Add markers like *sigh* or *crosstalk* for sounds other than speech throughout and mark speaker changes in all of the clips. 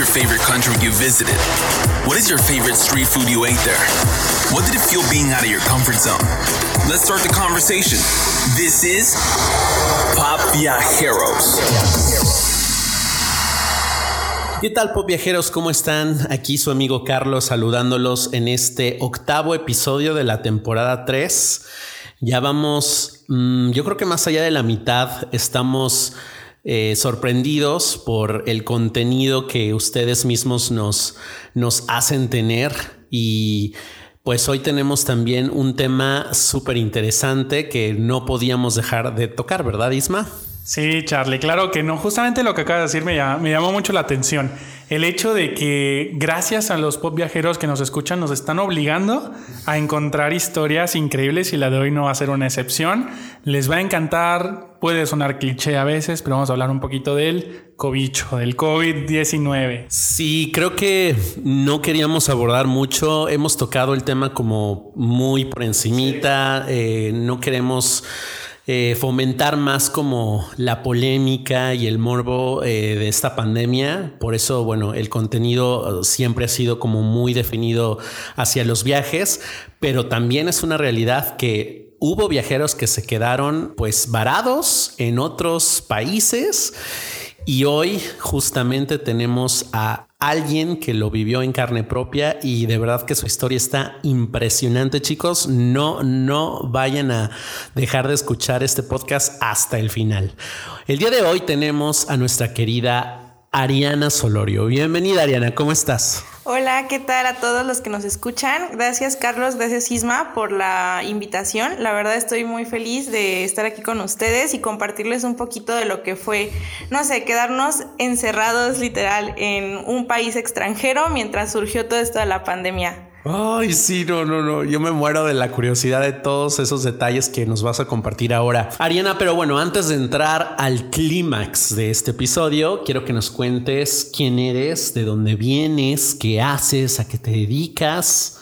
Speaker 1: your favorite country you visited? What is your favorite street food you ate there? What did it feel being out of your comfort zone? Let's start the conversation. This is Pop Viajeros.
Speaker 2: ¿Qué tal, pop viajeros? ¿Cómo están? Aquí su amigo Carlos saludándolos en este octavo episodio de la temporada 3. Ya vamos, mmm, yo creo que más allá de la mitad, estamos eh, sorprendidos por el contenido que ustedes mismos nos, nos hacen tener y pues hoy tenemos también un tema súper interesante que no podíamos dejar de tocar, ¿verdad, Isma?
Speaker 3: Sí, Charlie, claro que no. Justamente lo que acaba de decir me, me llamó mucho la atención. El hecho de que gracias a los pop viajeros que nos escuchan nos están obligando a encontrar historias increíbles y la de hoy no va a ser una excepción. Les va a encantar, puede sonar cliché a veces, pero vamos a hablar un poquito del cobicho, del COVID-19.
Speaker 2: Sí, creo que no queríamos abordar mucho. Hemos tocado el tema como muy por encimita. Eh, no queremos eh, fomentar más como la polémica y el morbo eh, de esta pandemia. Por eso, bueno, el contenido siempre ha sido como muy definido hacia los viajes, pero también es una realidad que hubo viajeros que se quedaron pues varados en otros países. Y hoy justamente tenemos a alguien que lo vivió en carne propia y de verdad que su historia está impresionante, chicos. No, no vayan a dejar de escuchar este podcast hasta el final. El día de hoy tenemos a nuestra querida Ariana Solorio. Bienvenida, Ariana, ¿cómo estás?
Speaker 4: Hola, ¿qué tal a todos los que nos escuchan? Gracias Carlos, gracias Isma por la invitación. La verdad estoy muy feliz de estar aquí con ustedes y compartirles un poquito de lo que fue, no sé, quedarnos encerrados literal en un país extranjero mientras surgió todo esto de la pandemia.
Speaker 2: Ay, sí, no, no, no. Yo me muero de la curiosidad de todos esos detalles que nos vas a compartir ahora. Ariana, pero bueno, antes de entrar al clímax de este episodio, quiero que nos cuentes quién eres, de dónde vienes, qué haces, a qué te dedicas.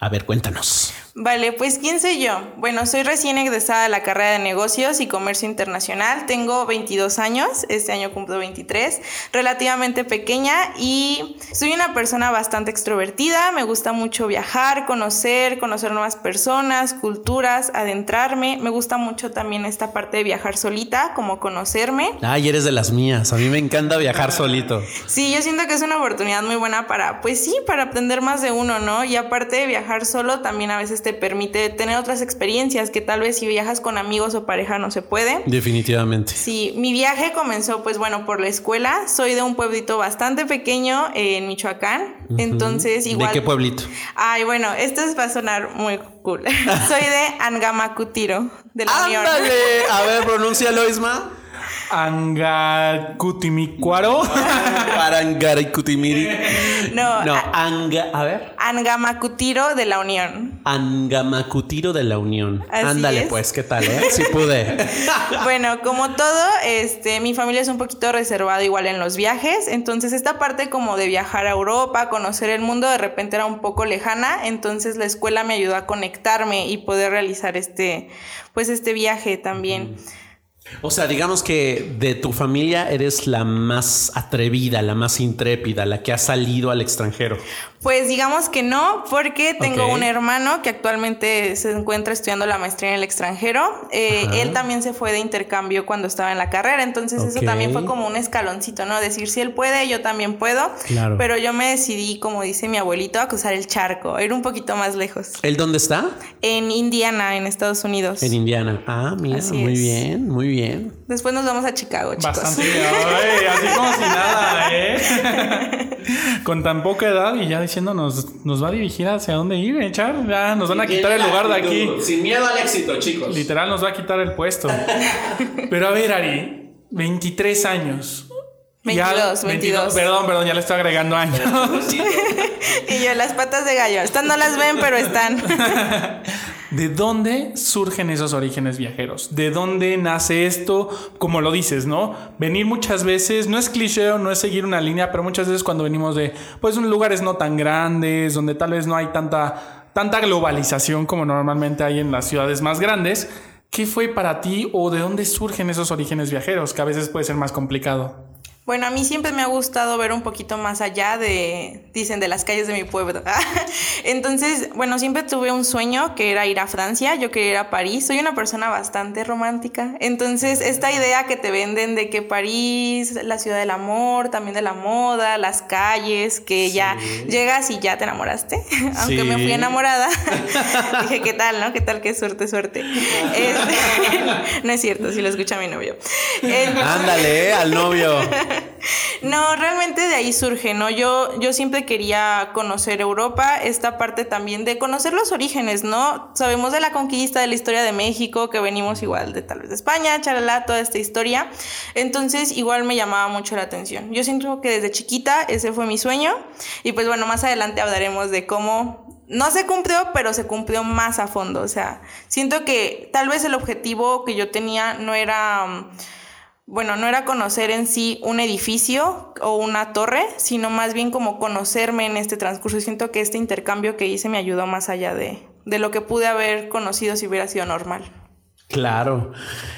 Speaker 2: A ver, cuéntanos.
Speaker 4: Vale, pues ¿quién soy yo? Bueno, soy recién egresada de la carrera de negocios y comercio internacional. Tengo 22 años, este año cumplo 23, relativamente pequeña y soy una persona bastante extrovertida. Me gusta mucho viajar, conocer, conocer nuevas personas, culturas, adentrarme. Me gusta mucho también esta parte de viajar solita, como conocerme.
Speaker 2: Ay, eres de las mías. A mí me encanta viajar solito.
Speaker 4: Sí, yo siento que es una oportunidad muy buena para, pues sí, para aprender más de uno, ¿no? Y aparte de viajar solo, también a veces te permite tener otras experiencias que tal vez si viajas con amigos o pareja no se puede.
Speaker 2: Definitivamente.
Speaker 4: Sí, mi viaje comenzó pues bueno por la escuela. Soy de un pueblito bastante pequeño en Michoacán. Uh -huh. Entonces igual...
Speaker 2: ¿De qué pueblito?
Speaker 4: Ay, bueno, esto va a sonar muy cool. *laughs* Soy de Angamacutiro, de la
Speaker 2: ¡Ándale!
Speaker 4: Unión.
Speaker 2: A ver, pronúncialo, Isma.
Speaker 3: Angacutimicuaro.
Speaker 2: Arangarikutimiri.
Speaker 4: No,
Speaker 2: No,
Speaker 4: a-
Speaker 2: anga, a ver.
Speaker 4: Angamacutiro de la Unión.
Speaker 2: Angamacutiro de la Unión.
Speaker 4: Así
Speaker 2: Ándale,
Speaker 4: es.
Speaker 2: pues, ¿qué tal, eh? Sí pude. *laughs*
Speaker 4: Bueno, como todo, este, mi familia es un poquito reservada igual en los viajes, entonces esta parte como de viajar a Europa, conocer el mundo, de repente era un poco lejana, entonces la escuela me ayudó a conectarme y poder realizar este, pues este viaje también.
Speaker 2: O sea, digamos que de tu familia eres la más atrevida, la más intrépida, la que ha salido al extranjero.
Speaker 4: Pues digamos que no, porque tengo un hermano que actualmente se encuentra estudiando la maestría en el extranjero. Eh, él también se fue de intercambio cuando estaba en la carrera, entonces eso también fue como un escaloncito, ¿no? Decir si él puede, yo también puedo.
Speaker 2: Claro.
Speaker 4: Pero yo me decidí, como dice mi abuelito, a cruzar el charco, a ir un poquito más lejos.
Speaker 2: ¿El dónde está?
Speaker 4: En Indiana, en Estados Unidos.
Speaker 2: En Indiana. Ah, mira,
Speaker 4: Así
Speaker 2: muy
Speaker 4: es.
Speaker 2: bien, muy bien.
Speaker 4: Después nos vamos a Chicago, chicos.
Speaker 3: Bastante. Ay, así como si nada, ¿eh? *laughs* Con tan poca edad y ya diciéndonos, nos va a dirigir hacia dónde ir, ¿eh, Char? Ya nos van a quitar el lugar de aquí.
Speaker 2: Sin miedo al éxito, chicos.
Speaker 3: Literal nos va a quitar el puesto. *laughs* Pero a ver, Ari, 23 años.
Speaker 4: 22, 22.
Speaker 3: Perdón, perdón, ya le estoy agregando años. *laughs*
Speaker 4: y yo, las patas de gallo. Estas no las ven, pero están. *laughs*
Speaker 3: ¿De dónde surgen esos orígenes viajeros? ¿De dónde nace esto? Como lo dices, ¿no? Venir muchas veces, no es cliché no es seguir una línea, pero muchas veces cuando venimos de, pues, lugares no tan grandes, donde tal vez no hay tanta, tanta globalización como normalmente hay en las ciudades más grandes, ¿qué fue para ti o de dónde surgen esos orígenes viajeros? Que a veces puede ser más complicado.
Speaker 4: Bueno, a mí siempre me ha gustado ver un poquito más allá de, dicen, de las calles de mi pueblo. *laughs* Entonces, bueno, siempre tuve un sueño que era ir a Francia, yo quería ir a París, soy una persona bastante romántica. Entonces, esta idea que te venden de que París, la ciudad del amor, también de la moda, las calles, que ya llegas y ya te enamoraste, *laughs* aunque me fui enamorada, *laughs* dije, ¿qué tal, no? ¿Qué tal? Qué suerte, suerte. Este, no es cierto, si lo escucha mi novio.
Speaker 2: Ándale, al novio. *laughs*
Speaker 4: No, realmente de ahí surge, ¿no? Yo, yo siempre quería conocer Europa, esta parte también de conocer los orígenes, ¿no? Sabemos de la conquista, de la historia de México, que venimos igual de tal vez de España, charalá, toda esta historia. Entonces, igual me llamaba mucho la atención. Yo siento que desde chiquita ese fue mi sueño. Y pues bueno, más adelante hablaremos de cómo no se cumplió, pero se cumplió más a fondo. O sea, siento que tal vez el objetivo que yo tenía no era bueno, no era conocer en sí un edificio o una torre, sino más bien como conocerme en este transcurso. Siento que este intercambio que hice me ayudó más allá de, de lo que pude haber conocido si hubiera sido normal.
Speaker 2: Claro.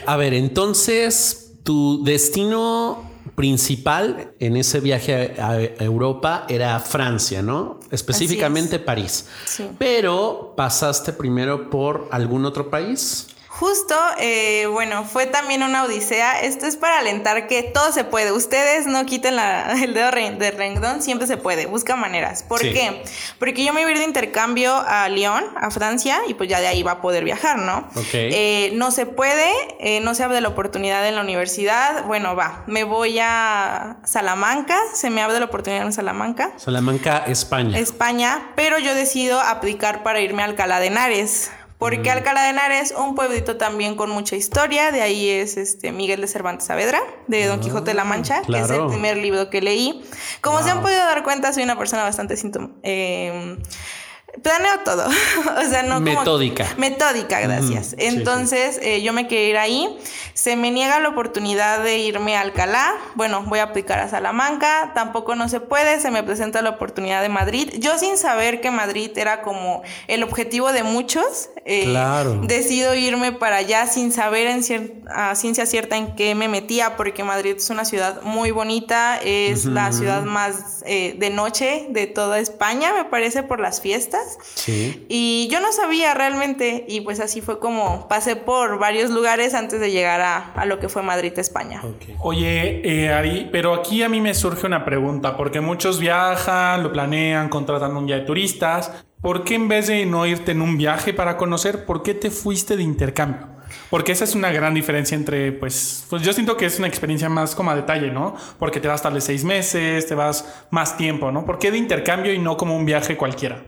Speaker 2: A ver, entonces tu destino principal en ese viaje a Europa era Francia, ¿no? Específicamente París. Sí. Pero pasaste primero por algún otro país.
Speaker 4: Justo, eh, bueno, fue también una odisea. Esto es para alentar que todo se puede. Ustedes no quiten *laughs* el dedo de renglón, siempre se puede. Busca maneras. ¿Por qué? Porque yo me voy a ir de intercambio a Lyon, a Francia, y pues ya de ahí va a poder viajar, ¿no? Eh, no se puede, eh, no se abre la oportunidad en la universidad. Bueno, va, me voy a Salamanca, se me abre la oportunidad en Salamanca.
Speaker 2: Salamanca, España.
Speaker 4: España, pero yo decido aplicar para irme a Alcalá de Henares. Porque Alcalá de Henares, un pueblito también con mucha historia, de ahí es este Miguel de Cervantes Saavedra, de Don Quijote de la Mancha, que es el primer libro que leí. Como se han podido dar cuenta, soy una persona bastante síntoma. Eh, planeo todo. *laughs* o sea, no
Speaker 2: Metódica.
Speaker 4: Metódica, gracias. Entonces, eh, yo me quería ir ahí. Se me niega la oportunidad de irme a Alcalá. Bueno, voy a aplicar a Salamanca. Tampoco no se puede. Se me presenta la oportunidad de Madrid. Yo sin saber que Madrid era como el objetivo de muchos.
Speaker 2: Eh, claro.
Speaker 4: Decido irme para allá sin saber en a ciencia cierta en qué me metía, porque Madrid es una ciudad muy bonita. Es la ciudad más eh, de noche de toda España, me parece, por las fiestas.
Speaker 2: Sí.
Speaker 4: Y yo no sabía realmente, y pues así fue como pasé por varios lugares antes de llegar a, a lo que fue Madrid, España.
Speaker 3: Oye, eh, Ari, pero aquí a mí me surge una pregunta, porque muchos viajan, lo planean, contratan un guía de turistas. ¿Por qué en vez de no irte en un viaje para conocer, por qué te fuiste de intercambio? Porque esa es una gran diferencia entre, pues, pues yo siento que es una experiencia más como a detalle, ¿no? Porque te vas tal vez seis meses, te vas más tiempo, ¿no? ¿Por qué de intercambio y no como un viaje cualquiera?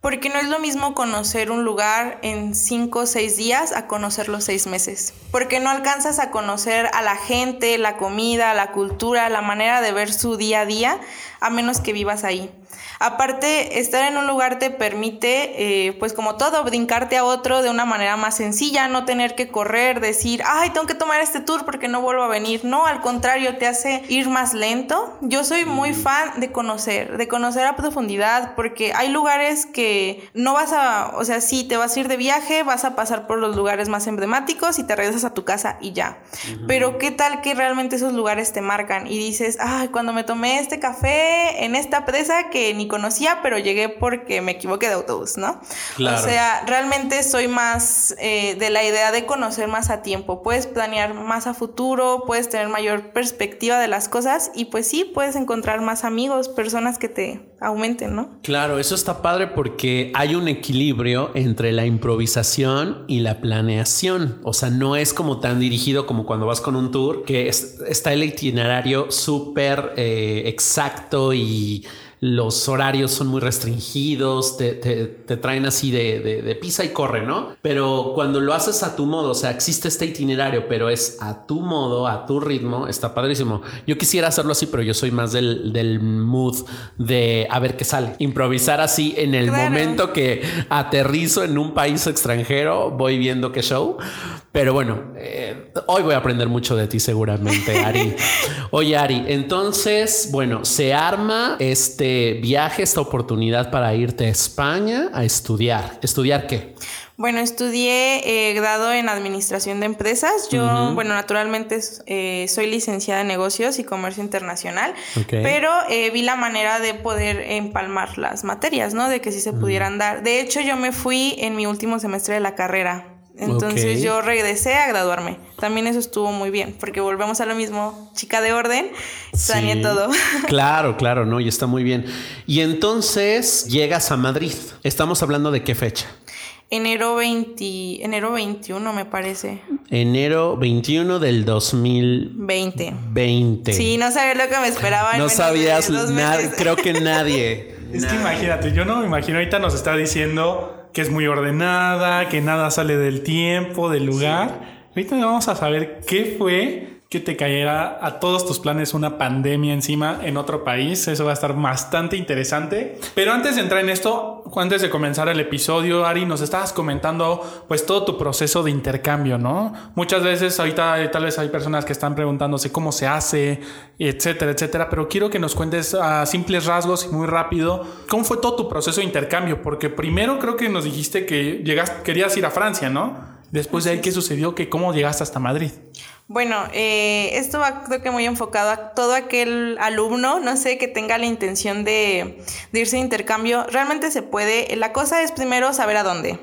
Speaker 4: Porque no es lo mismo conocer un lugar en cinco o seis días a conocerlo seis meses. Porque no alcanzas a conocer a la gente, la comida, la cultura, la manera de ver su día a día, a menos que vivas ahí. Aparte, estar en un lugar te permite, eh, pues como todo, brincarte a otro de una manera más sencilla, no tener que correr, decir, ay, tengo que tomar este tour porque no vuelvo a venir. No, al contrario, te hace ir más lento. Yo soy muy fan de conocer, de conocer a profundidad, porque hay lugares que no vas a, o sea, sí, te vas a ir de viaje, vas a pasar por los lugares más emblemáticos y te regresas a tu casa y ya. Pero qué tal que realmente esos lugares te marcan y dices, ay, cuando me tomé este café en esta presa que ni conocía, pero llegué porque me equivoqué de autobús, ¿no?
Speaker 2: Claro.
Speaker 4: O sea, realmente soy más eh, de la idea de conocer más a tiempo. Puedes planear más a futuro, puedes tener mayor perspectiva de las cosas y pues sí, puedes encontrar más amigos, personas que te aumenten, ¿no?
Speaker 2: Claro, eso está padre porque hay un equilibrio entre la improvisación y la planeación. O sea, no es como tan dirigido como cuando vas con un tour, que es, está el itinerario súper eh, exacto y los horarios son muy restringidos, te, te, te traen así de, de, de, pisa y corre, ¿no? Pero cuando lo haces a tu modo, o sea, existe este itinerario, pero es a tu modo, a tu ritmo, está padrísimo. Yo quisiera hacerlo así, pero yo soy más del, del mood de a ver qué sale. Improvisar así en el claro. momento que aterrizo en un país extranjero, voy viendo qué show. Pero bueno, eh, hoy voy a aprender mucho de ti seguramente, Ari. *laughs* Oye, Ari, entonces, bueno, se arma este viaje, esta oportunidad para irte a España a estudiar. ¿Estudiar qué?
Speaker 4: Bueno, estudié eh, grado en administración de empresas. Yo, bueno, naturalmente eh, soy licenciada en negocios y comercio internacional, pero eh, vi la manera de poder empalmar las materias, ¿no? De que sí se pudieran dar. De hecho, yo me fui en mi último semestre de la carrera. Entonces yo regresé a graduarme. También eso estuvo muy bien, porque volvemos a lo mismo, chica de orden, saneé todo. *laughs*
Speaker 2: Claro, claro, no, y está muy bien. Y entonces llegas a Madrid. Estamos hablando de qué fecha?
Speaker 4: Enero 20, enero 21 me parece.
Speaker 2: Enero 21 del 2020. 20.
Speaker 4: Sí, no sabía lo que me esperaba.
Speaker 2: No sabías creo que nadie.
Speaker 3: es que imagínate, yo no me imagino, ahorita nos está diciendo que es muy ordenada, que nada sale del tiempo, del lugar. Ahorita vamos a saber qué fue que te cayera a todos tus planes una pandemia encima en otro país. Eso va a estar bastante interesante. Pero antes de entrar en esto, antes de comenzar el episodio, Ari, nos estabas comentando pues todo tu proceso de intercambio, ¿no? Muchas veces ahorita tal vez hay personas que están preguntándose cómo se hace, etcétera, etcétera, pero quiero que nos cuentes a simples rasgos y muy rápido cómo fue todo tu proceso de intercambio, porque primero creo que nos dijiste que llegaste, querías ir a Francia, ¿no? Después de ahí, ¿qué sucedió? Que ¿Cómo llegaste hasta Madrid?
Speaker 4: Bueno, eh, esto va creo que muy enfocado a todo aquel alumno, no sé, que tenga la intención de, irse de intercambio. Realmente se puede. La cosa es primero saber a dónde.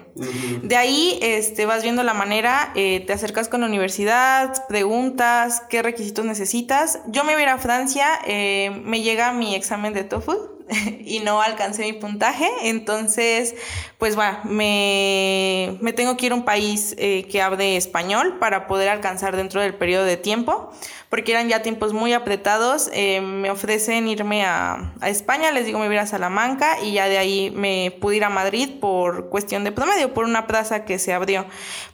Speaker 4: De ahí este, vas viendo la manera, eh, te acercas con la universidad, preguntas qué requisitos necesitas. Yo me voy a ir a Francia, eh, me llega mi examen de TOEFL *laughs* y no alcancé mi puntaje, entonces pues va, me, me, tengo que ir a un país eh, que hable español para poder alcanzar dentro del periodo de tiempo porque eran ya tiempos muy apretados. Eh, me ofrecen irme a, España, les digo me voy a Salamanca y ya de ahí me pude ir a Madrid por cuestión de promedio, por una plaza que se abrió.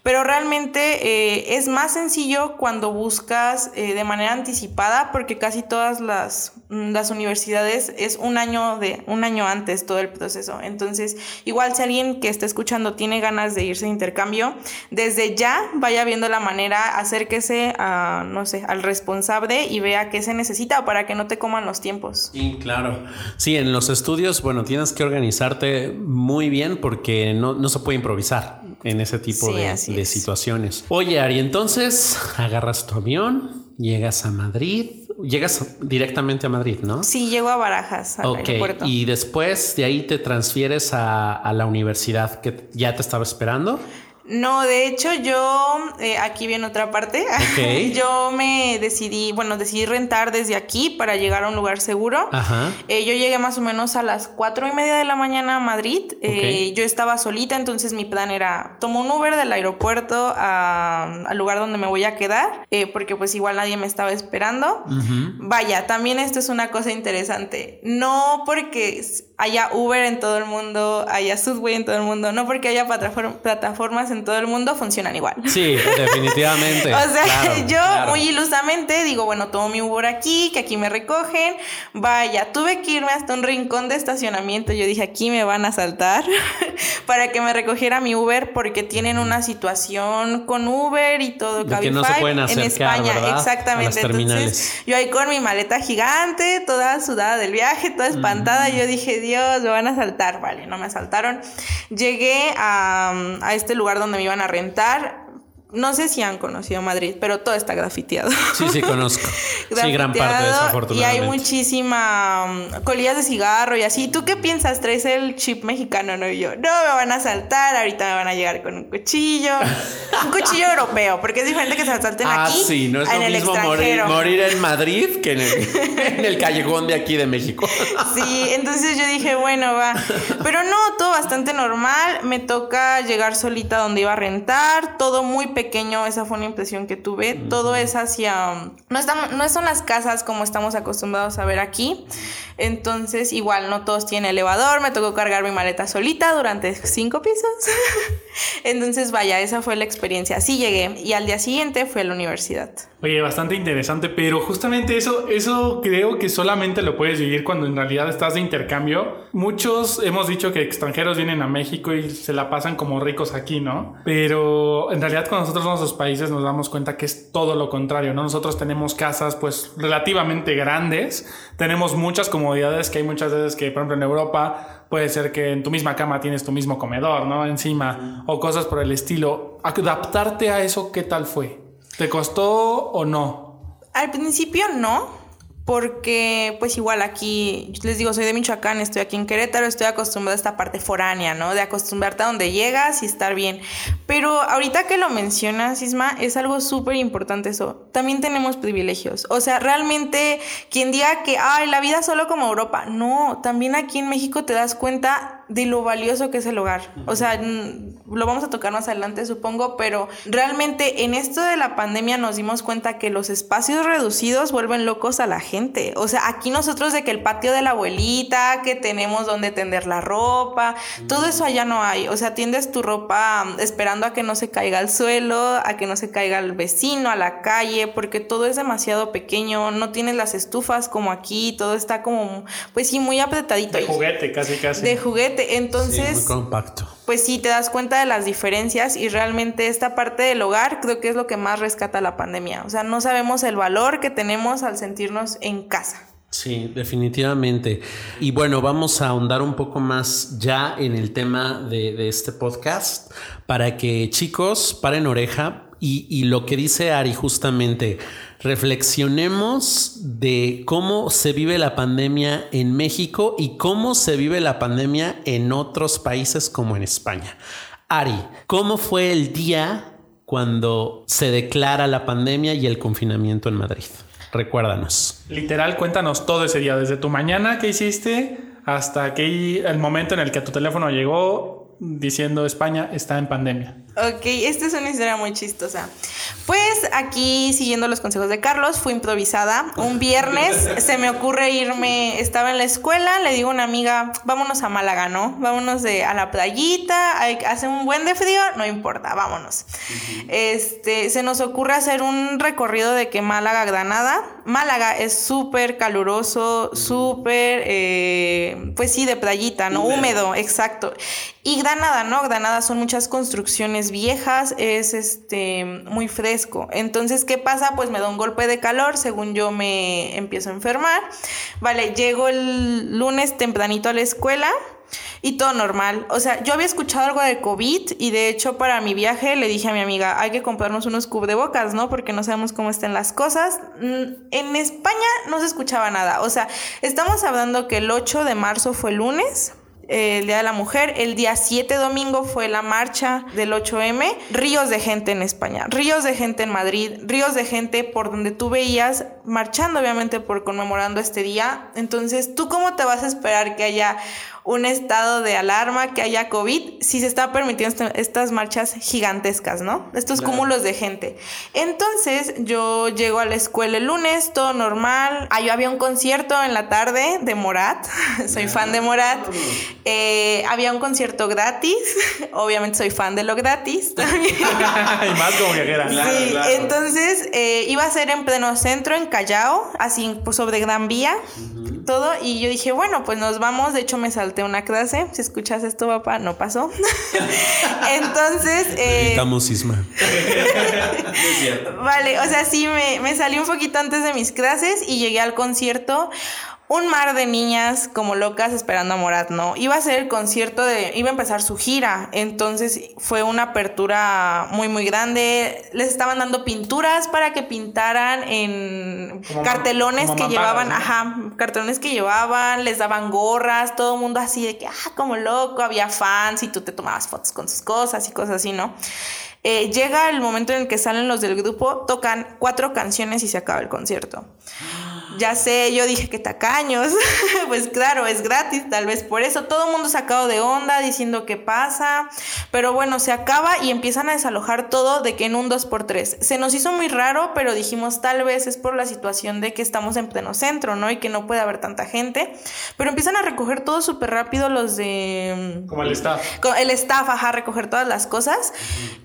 Speaker 4: Pero realmente eh, es más sencillo cuando buscas eh, de manera anticipada porque casi todas las, mm, las universidades es un año, de, un año antes todo el proceso. Entonces, igual si alguien que está escuchando tiene ganas de irse de intercambio, desde ya vaya viendo la manera, acérquese a, no sé, al responsable responsable y vea qué se necesita para que no te coman los tiempos.
Speaker 2: Sí, claro. Sí, en los estudios, bueno, tienes que organizarte muy bien porque no, se puede improvisar en ese tipo de, situaciones. Oye, Ari, entonces agarras tu avión, llegas a Madrid, llegas directamente a Madrid, ¿no?
Speaker 4: Sí, llego a Barajas, al aeropuerto.
Speaker 2: Y después de ahí te transfieres a, a la universidad que ya te estaba esperando.
Speaker 4: No, de hecho yo, eh, aquí viene otra parte, *laughs* yo me decidí, bueno, decidí rentar desde aquí para llegar a un lugar seguro. Ajá. Eh, yo llegué más o menos a las cuatro y media de la mañana a Madrid. Eh, yo estaba solita, entonces mi plan era, tomo un Uber del aeropuerto al lugar donde me voy a quedar, porque pues igual nadie me estaba esperando. Vaya, también esto es una cosa interesante. No porque haya Uber en todo el mundo, haya Subway en todo el mundo, no porque haya plataformas en todo el mundo, funcionan igual.
Speaker 2: Sí, definitivamente. *laughs*
Speaker 4: o sea, *laughs* yo muy ilusamente digo, bueno, tomo mi Uber aquí, que aquí me recogen, vaya, tuve que irme hasta un rincón de estacionamiento, yo dije, aquí me van a saltar, *laughs* para que me recogiera mi Uber, porque tienen una situación con Uber y todo,
Speaker 2: que no se pueden acercar, en España,
Speaker 4: exactamente. Entonces, yo ahí con mi maleta gigante, toda sudada del viaje, toda espantada, yo dije, Dios, me van a asaltar. Vale, no me asaltaron. Llegué a, a este lugar donde me iban a rentar no sé si han conocido Madrid, pero todo está grafiteado.
Speaker 2: Sí, sí, conozco. *laughs* sí, gran parte desafortunadamente.
Speaker 4: Y hay muchísima um, colillas de cigarro y así. ¿Tú qué piensas? ¿Traes el chip mexicano? No, y yo, no, me van a saltar, ahorita me van a llegar con un cuchillo. *laughs* un cuchillo europeo, porque es diferente que se asalten ah, aquí.
Speaker 2: sí, no es lo mismo morir, en Madrid que en el, *laughs* en el callejón de aquí de México.
Speaker 4: sí, entonces yo dije, bueno, va. Pero no, todo bastante normal. Me toca llegar solita donde iba a rentar, todo muy pequeño, esa fue una impresión que tuve. Todo es hacia... No, estamos, no son las casas como estamos acostumbrados a ver aquí. Entonces, igual, no todos tienen elevador. Me tocó cargar mi maleta solita durante cinco pisos. *laughs* Entonces, vaya, esa fue la experiencia. Así llegué. Y al día siguiente fui a la universidad.
Speaker 3: Oye, bastante interesante, pero justamente eso, eso creo que solamente lo puedes vivir cuando en realidad estás de intercambio. Muchos hemos dicho que extranjeros vienen a México y se la pasan como ricos aquí, ¿no? Pero en realidad cuando nosotros vamos a los países nos damos cuenta que es todo lo contrario, ¿no? Nosotros tenemos casas pues relativamente grandes, tenemos muchas comodidades que hay muchas veces que, por ejemplo, en Europa puede ser que en tu misma cama tienes tu mismo comedor, ¿no? Encima, o cosas por el estilo. Adaptarte a eso, ¿qué tal fue? ¿Te costó o no?
Speaker 4: Al principio no, porque pues igual aquí, les digo, soy de Michoacán, estoy aquí en Querétaro, estoy acostumbrada a esta parte foránea, ¿no? De acostumbrarte a donde llegas y estar bien. Pero ahorita que lo mencionas, Isma, es algo súper importante eso. También tenemos privilegios. O sea, realmente quien diga que, ay, la vida solo como Europa, no, también aquí en México te das cuenta de lo valioso que es el hogar. O sea, lo vamos a tocar más adelante, supongo, pero realmente en esto de la pandemia nos dimos cuenta que los espacios reducidos vuelven locos a la gente. O sea, aquí nosotros de que el patio de la abuelita, que tenemos donde tender la ropa, todo eso allá no hay. O sea, tiendes tu ropa esperando a que no se caiga al suelo, a que no se caiga al vecino, a la calle, porque todo es demasiado pequeño, no tienes las estufas como aquí, todo está como, pues sí, muy apretadito.
Speaker 3: De juguete, casi, casi.
Speaker 4: De juguete entonces,
Speaker 2: compacto.
Speaker 4: Pues sí, te das cuenta de las diferencias y realmente esta parte del hogar creo que es lo que más rescata la pandemia. O sea, no sabemos el valor que tenemos al sentirnos en casa.
Speaker 2: Sí, definitivamente. Y bueno, vamos a ahondar un poco más ya en el tema de, de este podcast para que chicos paren oreja y, y lo que dice Ari justamente, reflexionemos de cómo se vive la pandemia en México y cómo se vive la pandemia en otros países como en España. Ari, ¿cómo fue el día cuando se declara la pandemia y el confinamiento en Madrid? Recuérdanos.
Speaker 3: Literal, cuéntanos todo ese día, desde tu mañana que hiciste hasta el momento en el que tu teléfono llegó diciendo España está en pandemia.
Speaker 4: Ok, esta es una historia muy chistosa. Pues aquí, siguiendo los consejos de Carlos, fui improvisada. Un viernes *laughs* se me ocurre irme, estaba en la escuela, le digo a una amiga, vámonos a Málaga, ¿no? Vámonos de, a la playita, hace un buen de frío, no importa, vámonos. Este, se nos ocurre hacer un recorrido de que Málaga, Granada. Málaga es súper caluroso, súper, eh, pues sí, de playita, ¿no? Húmedo, exacto. Y Granada, ¿no? Granada son muchas construcciones viejas, es este muy fresco. Entonces, ¿qué pasa? Pues me da un golpe de calor, según yo me empiezo a enfermar. Vale, llego el lunes tempranito a la escuela y todo normal. O sea, yo había escuchado algo de COVID y de hecho para mi viaje le dije a mi amiga, hay que comprarnos unos cubrebocas, ¿no? Porque no sabemos cómo están las cosas. Mm, en España no se escuchaba nada. O sea, estamos hablando que el 8 de marzo fue lunes el Día de la Mujer. El día 7 domingo fue la marcha del 8M. Ríos de gente en España, ríos de gente en Madrid, ríos de gente por donde tú veías marchando, obviamente, por conmemorando este día. Entonces, ¿tú cómo te vas a esperar que haya un estado de alarma, que haya COVID, si se está permitiendo estas marchas gigantescas, ¿no? Estos cúmulos de gente. Entonces yo llego a la escuela el lunes, todo normal. Ahí había un concierto en la tarde de Morat, *laughs* soy fan de Morat. Eh, había un concierto gratis, *laughs* obviamente soy fan de lo gratis *laughs* también.
Speaker 3: y más como viajera.
Speaker 4: Sí, entonces eh, iba a ser en pleno centro, en Callao, así pues, sobre Gran Vía todo. Y yo dije, bueno, pues nos vamos. De hecho, me salté una clase. Si escuchas esto, papá, no pasó. *laughs* Entonces.
Speaker 2: Eh, Isma. *laughs*
Speaker 4: vale, o sea, sí, me, me salí un poquito antes de mis clases y llegué al concierto un mar de niñas como locas esperando a Morat, ¿no? Iba a ser el concierto de, iba a empezar su gira, entonces fue una apertura muy, muy grande. Les estaban dando pinturas para que pintaran en cartelones que llevaban, ajá, cartelones que llevaban, les daban gorras, todo el mundo así de que, ah, como loco, había fans y tú te tomabas fotos con sus cosas y cosas así, ¿no? Eh, llega el momento en el que salen los del grupo, tocan cuatro canciones y se acaba el concierto ya sé, yo dije que tacaños, *laughs* pues claro, es gratis, tal vez por eso todo el mundo sacado de onda diciendo qué pasa, pero bueno, se acaba y empiezan a desalojar todo de que en un 2x3. Se nos hizo muy raro, pero dijimos tal vez es por la situación de que estamos en pleno centro, ¿no? Y que no puede haber tanta gente, pero empiezan a recoger todo súper rápido los
Speaker 3: de... Como el staff.
Speaker 4: El staff, ajá, recoger todas las cosas.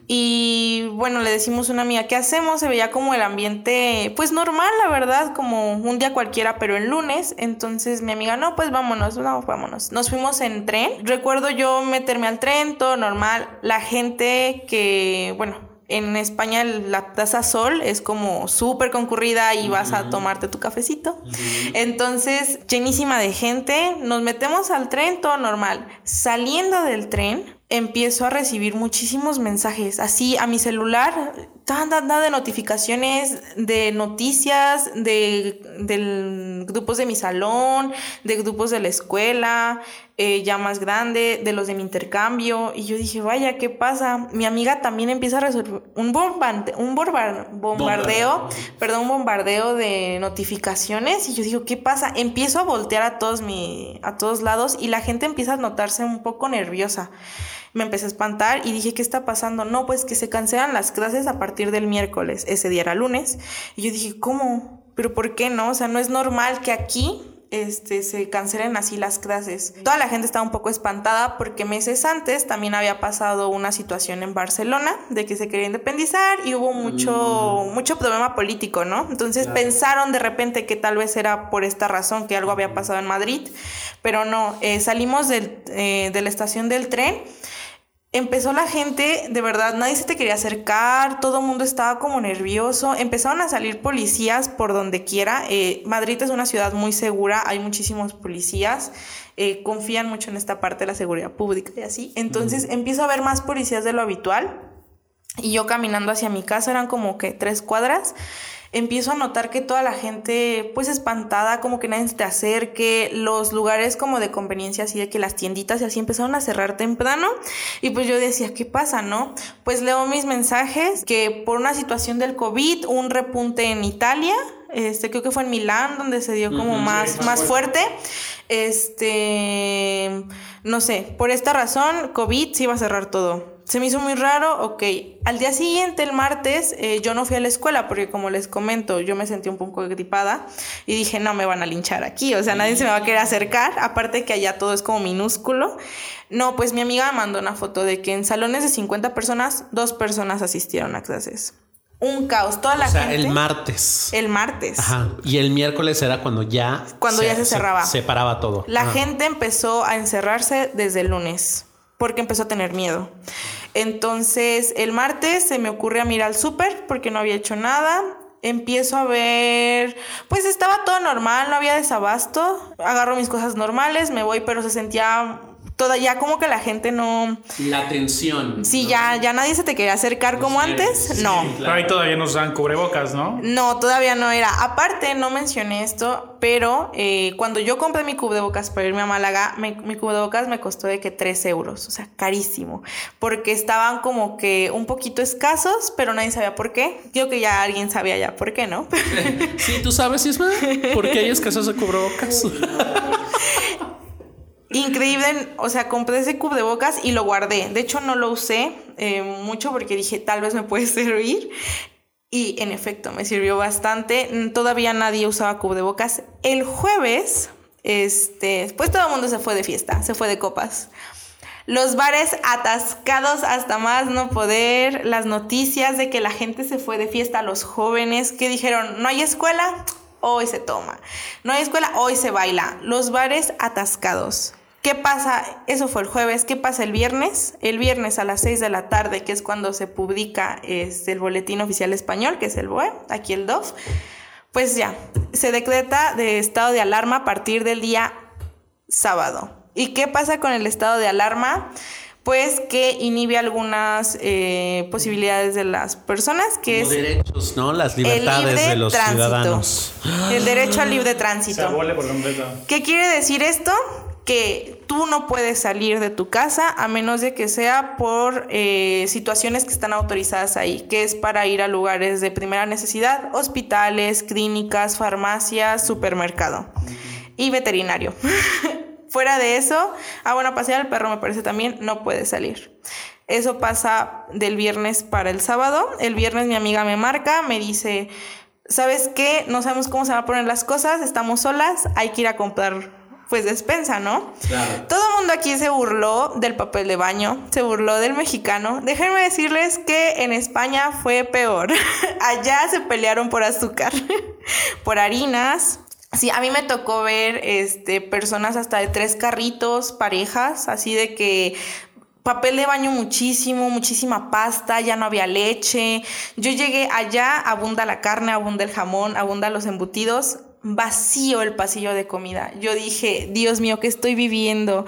Speaker 4: Y bueno, le decimos a una amiga, ¿qué hacemos? Se veía como el ambiente, pues normal, la verdad, como un día cualquiera, pero el lunes. Entonces mi amiga, no, pues vámonos, vamos, vámonos. Nos fuimos en tren. Recuerdo yo meterme al tren, todo normal. La gente que, bueno, en España la Plaza Sol es como súper concurrida y vas a tomarte tu cafecito. Entonces, llenísima de gente, nos metemos al tren, todo normal. Saliendo del tren, empiezo a recibir muchísimos mensajes, así a mi celular, tanta de notificaciones, de noticias, de, grupos de mi salón, de grupos de la escuela, eh, ya más grande, de los de mi intercambio. Y yo dije, vaya, ¿qué pasa? Mi amiga también empieza a resolver un, bombardeo, un bombardeo, perdón, un bombardeo de notificaciones. Y yo digo, ¿qué pasa? Empiezo a voltear a todos, mi, a todos lados y la gente empieza a notarse un poco nerviosa me empecé a espantar y dije, ¿qué está pasando? No, pues que se cancelan las clases a partir del miércoles. Ese día era lunes. Y yo dije, ¿cómo? ¿Pero por qué no? O sea, no es normal que aquí este, se cancelen así las clases. Toda la gente estaba un poco espantada porque meses antes también había pasado una situación en Barcelona de que se quería independizar y hubo mucho, mm. mucho problema político, ¿no? Entonces pensaron de repente que tal vez era por esta razón que algo había pasado en Madrid, pero no, eh, salimos del, eh, de la estación del tren empezó la gente, de verdad, nadie se te quería acercar, todo el mundo estaba como nervioso, empezaron a salir policías por donde quiera. Eh, Madrid es una ciudad muy segura, hay muchísimos policías, eh, confían mucho en esta parte de la seguridad pública y así. Entonces empiezo a ver más policías de lo habitual y yo caminando hacia mi casa, eran como que tres cuadras empiezo a notar que toda la gente pues espantada, como que nadie se te acerque, los lugares como de conveniencia, así de que las tienditas y así empezaron a cerrar temprano y pues yo decía, ¿qué pasa, no? Pues leo mis mensajes que por una situación del COVID, un repunte en Italia, este creo que fue en Milán donde se dio como más, más fuerte, este, no sé, por esta razón COVID se iba a cerrar todo se me hizo muy raro, ok. Al día siguiente, el martes, eh, yo no fui a la escuela porque como les comento, yo me sentí un poco gripada y dije, no, me van a linchar aquí, o sea, nadie se me va a querer acercar, aparte que allá todo es como minúsculo. No, pues mi amiga me mandó una foto de que en salones de 50 personas, dos personas asistieron a clases. Un caos, toda la
Speaker 2: o sea, el martes.
Speaker 4: El martes.
Speaker 2: Ajá. Y el miércoles era cuando ya...
Speaker 4: Cuando ya se cerraba.
Speaker 2: Se, paraba todo.
Speaker 4: La gente empezó a encerrarse desde el lunes porque empezó a tener miedo. Entonces, el martes se me ocurre a mirar al súper porque no había hecho nada. Empiezo a ver, pues estaba todo normal, no había desabasto. Agarro mis cosas normales, me voy, pero se sentía toda ya como que la gente no
Speaker 2: la tensión
Speaker 4: sí ya ya nadie se te quería acercar como antes no.
Speaker 3: pero ahí todavía no usan cubrebocas no
Speaker 4: no todavía no era. Aparte no mencioné esto pero eh, cuando yo compré mi cubrebocas para irme a Málaga mi, mi cubrebocas me costó de que 3 euros o sea carísimo porque estaban como que un poquito escasos pero nadie sabía por qué. Creo que ya alguien sabía ya por qué no *laughs*
Speaker 2: sí tú sabes Isma por qué hay escasos de cubrebocas *laughs*
Speaker 4: Increíble, o sea, compré ese cubrebocas y lo guardé. De hecho, no lo usé eh, mucho porque dije, tal vez me puede *laughs* servir. Y en efecto, me sirvió bastante. Todavía nadie usaba cubrebocas. El jueves, este, pues todo el mundo se fue de fiesta, se fue de copas. Los bares atascados hasta más no poder, las noticias de que la gente se fue de fiesta, los jóvenes que dijeron, no hay escuela, hoy se toma, no hay escuela, hoy se baila, los bares atascados. ¿Qué pasa? Eso fue el jueves. ¿Qué pasa el viernes? El viernes a las 6 de la tarde, que es cuando se publica este, el Boletín Oficial Español, que es el BOE, aquí el DOF. Pues ya, se decreta de estado de alarma a partir del día sábado. ¿Y qué pasa con el estado de alarma? Pues que inhibe algunas eh, posibilidades de las personas, que es...
Speaker 2: derechos, ¿no? Las libertades de los ciudadanos.
Speaker 4: El derecho al libre tránsito. Se
Speaker 3: abole por completo.
Speaker 4: ¿Qué quiere decir esto? que tú no puedes salir de tu casa a menos de que sea por eh, situaciones que están autorizadas ahí, que es para ir a lugares de primera necesidad, hospitales, clínicas, farmacias, supermercado y veterinario. *laughs* Fuera de eso, a bueno, pasear al perro me parece también, no puede salir. Eso pasa del viernes para el sábado. El viernes mi amiga me marca, me dice, ¿sabes qué? No sabemos cómo se van a poner las cosas, estamos solas, hay que ir a comprar pues despensa, ¿no? Claro. Todo el mundo aquí se burló del papel de baño, se burló del mexicano. Déjenme decirles que en España fue peor. *laughs* Allá se pelearon por azúcar, *laughs* por harinas. Sí, a mí me tocó ver este, personas hasta de tres carritos, parejas, así de que papel de baño muchísimo, muchísima pasta, ya no había leche. Yo llegué allá, abunda la carne, abunda el jamón, abunda los embutidos, vacío el pasillo de comida. Yo dije, Dios mío, ¿qué estoy viviendo?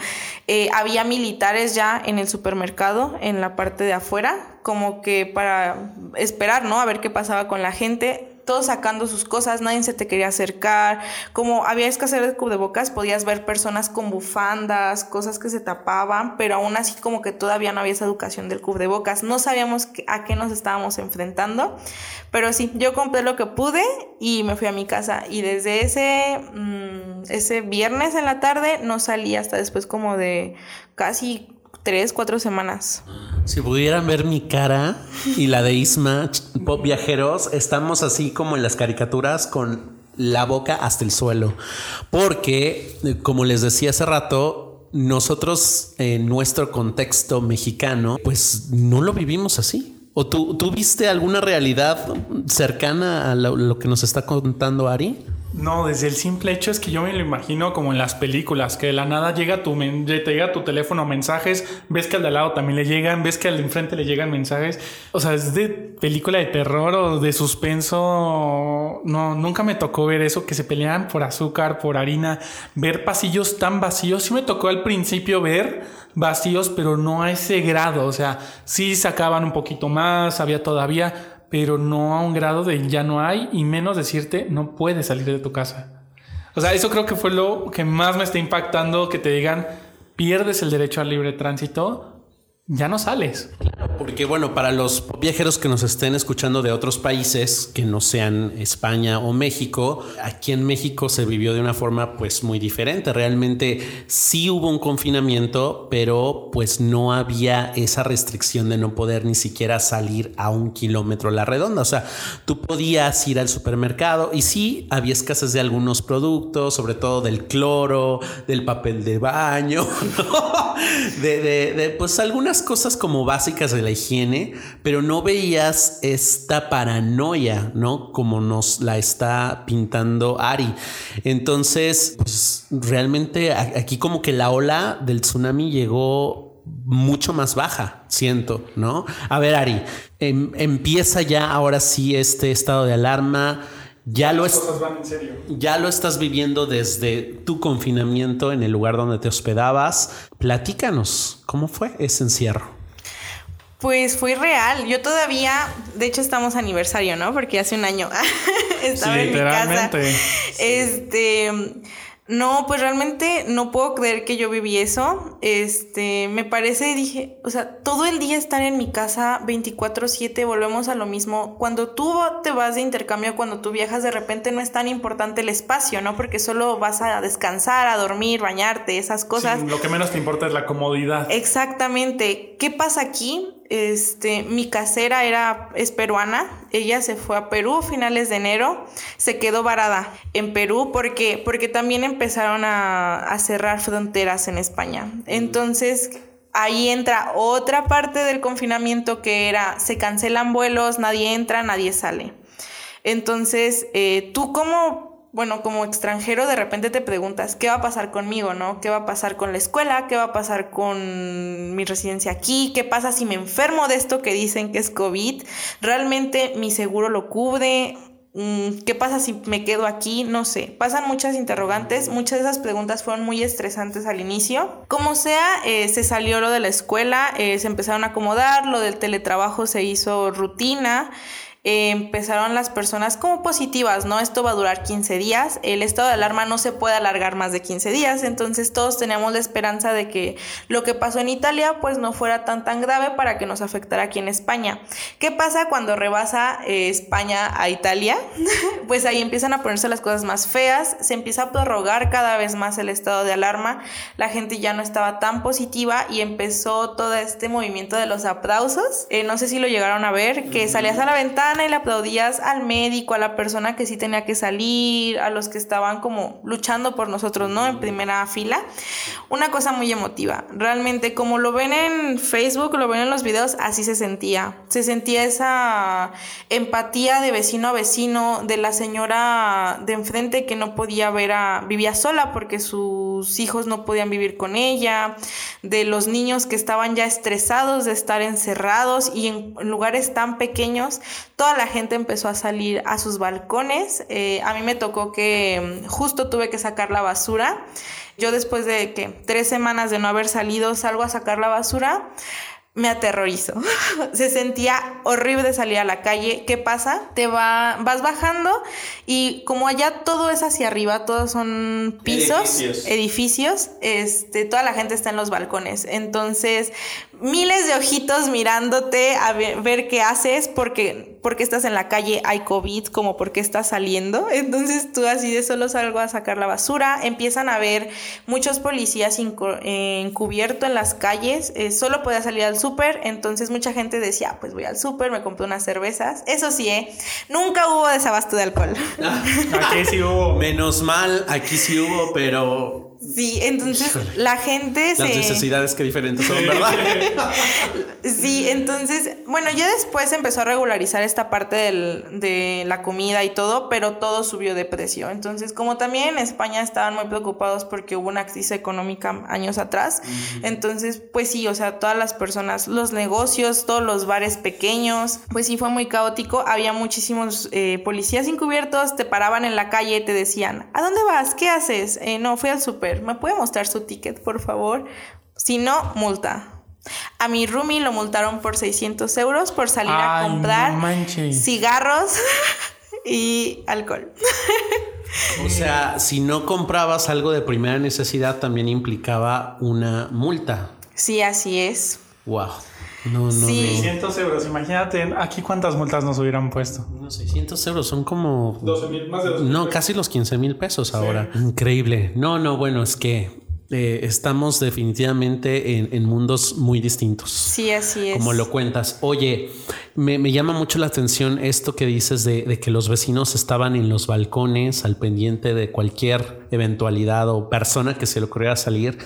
Speaker 4: Eh, había militares ya en el supermercado, en la parte de afuera, como que para esperar, ¿no? A ver qué pasaba con la gente todos sacando sus cosas, nadie se te quería acercar, como había escasez de cubrebocas, podías ver personas con bufandas, cosas que se tapaban, pero aún así como que todavía no había esa educación del cubrebocas, no sabíamos a qué nos estábamos enfrentando, pero sí, yo compré lo que pude y me fui a mi casa y desde ese, mm, ese viernes en la tarde no salí hasta después como de casi tres, cuatro semanas.
Speaker 2: Si pudieran ver mi cara y la de Isma, Pop Viajeros, estamos así como en las caricaturas con la boca hasta el suelo. Porque, como les decía hace rato, nosotros en nuestro contexto mexicano, pues no lo vivimos así. ¿O tú, tú viste alguna realidad cercana a lo, lo que nos está contando Ari?
Speaker 3: No, desde el simple hecho es que yo me lo imagino como en las películas, que de la nada llega tu te llega tu teléfono mensajes, ves que al de al lado también le llegan, ves que al de enfrente le llegan mensajes. O sea, es de película de terror o de suspenso. No, nunca me tocó ver eso, que se peleaban por azúcar, por harina, ver pasillos tan vacíos. Sí me tocó al principio ver vacíos, pero no a ese grado. O sea, sí sacaban un poquito más, había todavía pero no a un grado de ya no hay y menos decirte no puedes salir de tu casa. O sea, eso creo que fue lo que más me está impactando, que te digan pierdes el derecho al libre tránsito ya no sales.
Speaker 2: Porque bueno, para los viajeros que nos estén escuchando de otros países que no sean España o México, aquí en México se vivió de una forma pues muy diferente. Realmente sí hubo un confinamiento, pero pues no había esa restricción de no poder ni siquiera salir a un kilómetro a la redonda. O sea, tú podías ir al supermercado y sí había escasez de algunos productos, sobre todo del cloro, del papel de baño, *laughs* de, de, pues algunas cosas como básicas de la higiene, pero no veías esta paranoia, ¿no? Como nos la está pintando Ari. Entonces, pues realmente aquí como que la ola del tsunami llegó mucho más baja, siento, ¿no? A ver, Ari, em, empieza ya ahora sí este estado de alarma. Ya lo, ya lo estás viviendo desde tu confinamiento en el lugar donde te hospedabas. Platícanos, ¿cómo fue ese encierro?
Speaker 4: Pues fue real. Yo todavía, de hecho, estamos aniversario, ¿no? Porque hace un año *laughs* estaba en mi casa. *laughs* Este no, pues realmente no puedo creer que yo viví eso. Este, me parece, dije, o sea, todo el día estar en mi casa 24/7, volvemos a lo mismo. Cuando tú te vas de intercambio, cuando tú viajas, de repente no es tan importante el espacio, ¿no? Porque solo vas a descansar, a dormir, bañarte, esas cosas.
Speaker 3: lo que menos te importa es la comodidad.
Speaker 4: Exactamente. ¿Qué pasa aquí? Este, mi casera era, es peruana, ella se fue a Perú a finales de enero, se quedó varada en Perú porque, porque también empezaron a, a cerrar fronteras en España. Entonces, ahí entra otra parte del confinamiento que era, se cancelan vuelos, nadie entra, nadie sale. Entonces, eh, tú como bueno, como extranjero de repente te preguntas, ¿qué va a pasar conmigo, no? ¿Qué va a pasar con la escuela? ¿Qué va a pasar con mi residencia aquí? ¿Qué pasa si me enfermo de esto que dicen que es COVID? ¿Realmente mi seguro lo cubre? Mm, ¿Qué pasa si me quedo aquí? No sé. Pasan muchas interrogantes. Muchas de esas preguntas fueron muy estresantes al inicio. Como sea, eh, se salió lo de la escuela, eh, se empezaron a acomodar, lo del teletrabajo se hizo rutina empezaron las personas como positivas, ¿no? Esto va a durar 15 días, el estado de alarma no se puede alargar más de 15 días, entonces todos teníamos la esperanza de que lo que pasó en Italia pues no fuera tan tan grave para que nos afectara aquí en España. ¿Qué pasa cuando rebasa eh, España a Italia? *laughs* pues ahí empiezan a ponerse las cosas más feas, se empieza a prorrogar cada vez más el estado de alarma, la gente ya no estaba tan positiva y empezó todo este movimiento de los aplausos, eh, no sé si lo llegaron a ver, que salías a la ventana, y le aplaudías al médico, a la persona que sí tenía que salir, a los que estaban como luchando por nosotros, ¿no? En primera fila. Una cosa muy emotiva. Realmente, como lo ven en Facebook, lo ven en los videos, así se sentía. Se sentía esa empatía de vecino a vecino, de la señora de enfrente que no podía ver a. vivía sola porque su sus hijos no podían vivir con ella, de los niños que estaban ya estresados de estar encerrados y en lugares tan pequeños, toda la gente empezó a salir a sus balcones. Eh, a mí me tocó que mm, justo tuve que sacar la basura. Yo después de que tres semanas de no haber salido salgo a sacar la basura me aterrorizó. *laughs* Se sentía horrible salir a la calle. ¿Qué pasa? Te va, vas bajando y como allá todo es hacia arriba, todos son pisos, edificios. edificios, este, toda la gente está en los balcones. Entonces, miles de ojitos mirándote a ver, qué haces porque, porque estás en la calle, hay COVID, como porque estás saliendo. Entonces tú así de solo salgo a sacar la basura. Empiezan a ver muchos policías encubierto en las calles. Eh, solo podía salir al súper. Entonces mucha gente decía, ah, pues voy al súper, me compré unas cervezas. Eso sí, ¿eh? nunca hubo desabasto de alcohol. *laughs*
Speaker 3: aquí sí hubo.
Speaker 2: Menos mal, aquí sí hubo, pero
Speaker 4: Sí, entonces la gente
Speaker 2: Las necesidades que diferentes son, *laughs* ¿verdad?
Speaker 4: sí, entonces, bueno, ya después empezó a regularizar esta parte de la comida y todo, pero todo subió de precio. Entonces, como también en España estaban muy preocupados porque hubo una crisis económica años atrás, entonces, pues sí, o sea, todas las personas, los negocios, todos los bares pequeños, pues sí fue muy caótico. Había muchísimos eh, policías encubiertos, te paraban en la calle, y te decían, ¿a dónde vas? ¿Qué haces? Eh, no, fui al súper ¿me puede mostrar su ticket, por favor? Si no, multa. A mi roomie lo multaron por 600 euros por salir a comprar cigarros *laughs* y alcohol. *laughs*
Speaker 2: O sea, si no comprabas algo de primera necesidad, también implicaba una multa.
Speaker 4: Sí, así es.
Speaker 2: Wow. No, no,
Speaker 3: 600 euros. Imagínate aquí cuántas multas nos hubieran puesto.
Speaker 2: No, 600 euros son como.
Speaker 3: 12 mil, más de 12
Speaker 2: No, casi los 15 mil pesos ahora. Increíble. No, no, bueno, es que eh, estamos definitivamente en, mundos muy distintos.
Speaker 4: Sí, así es.
Speaker 2: Como lo cuentas. Oye, me, llama mucho la atención esto que dices de, que los vecinos estaban en los balcones al pendiente de cualquier eventualidad o persona que se le ocurriera salir.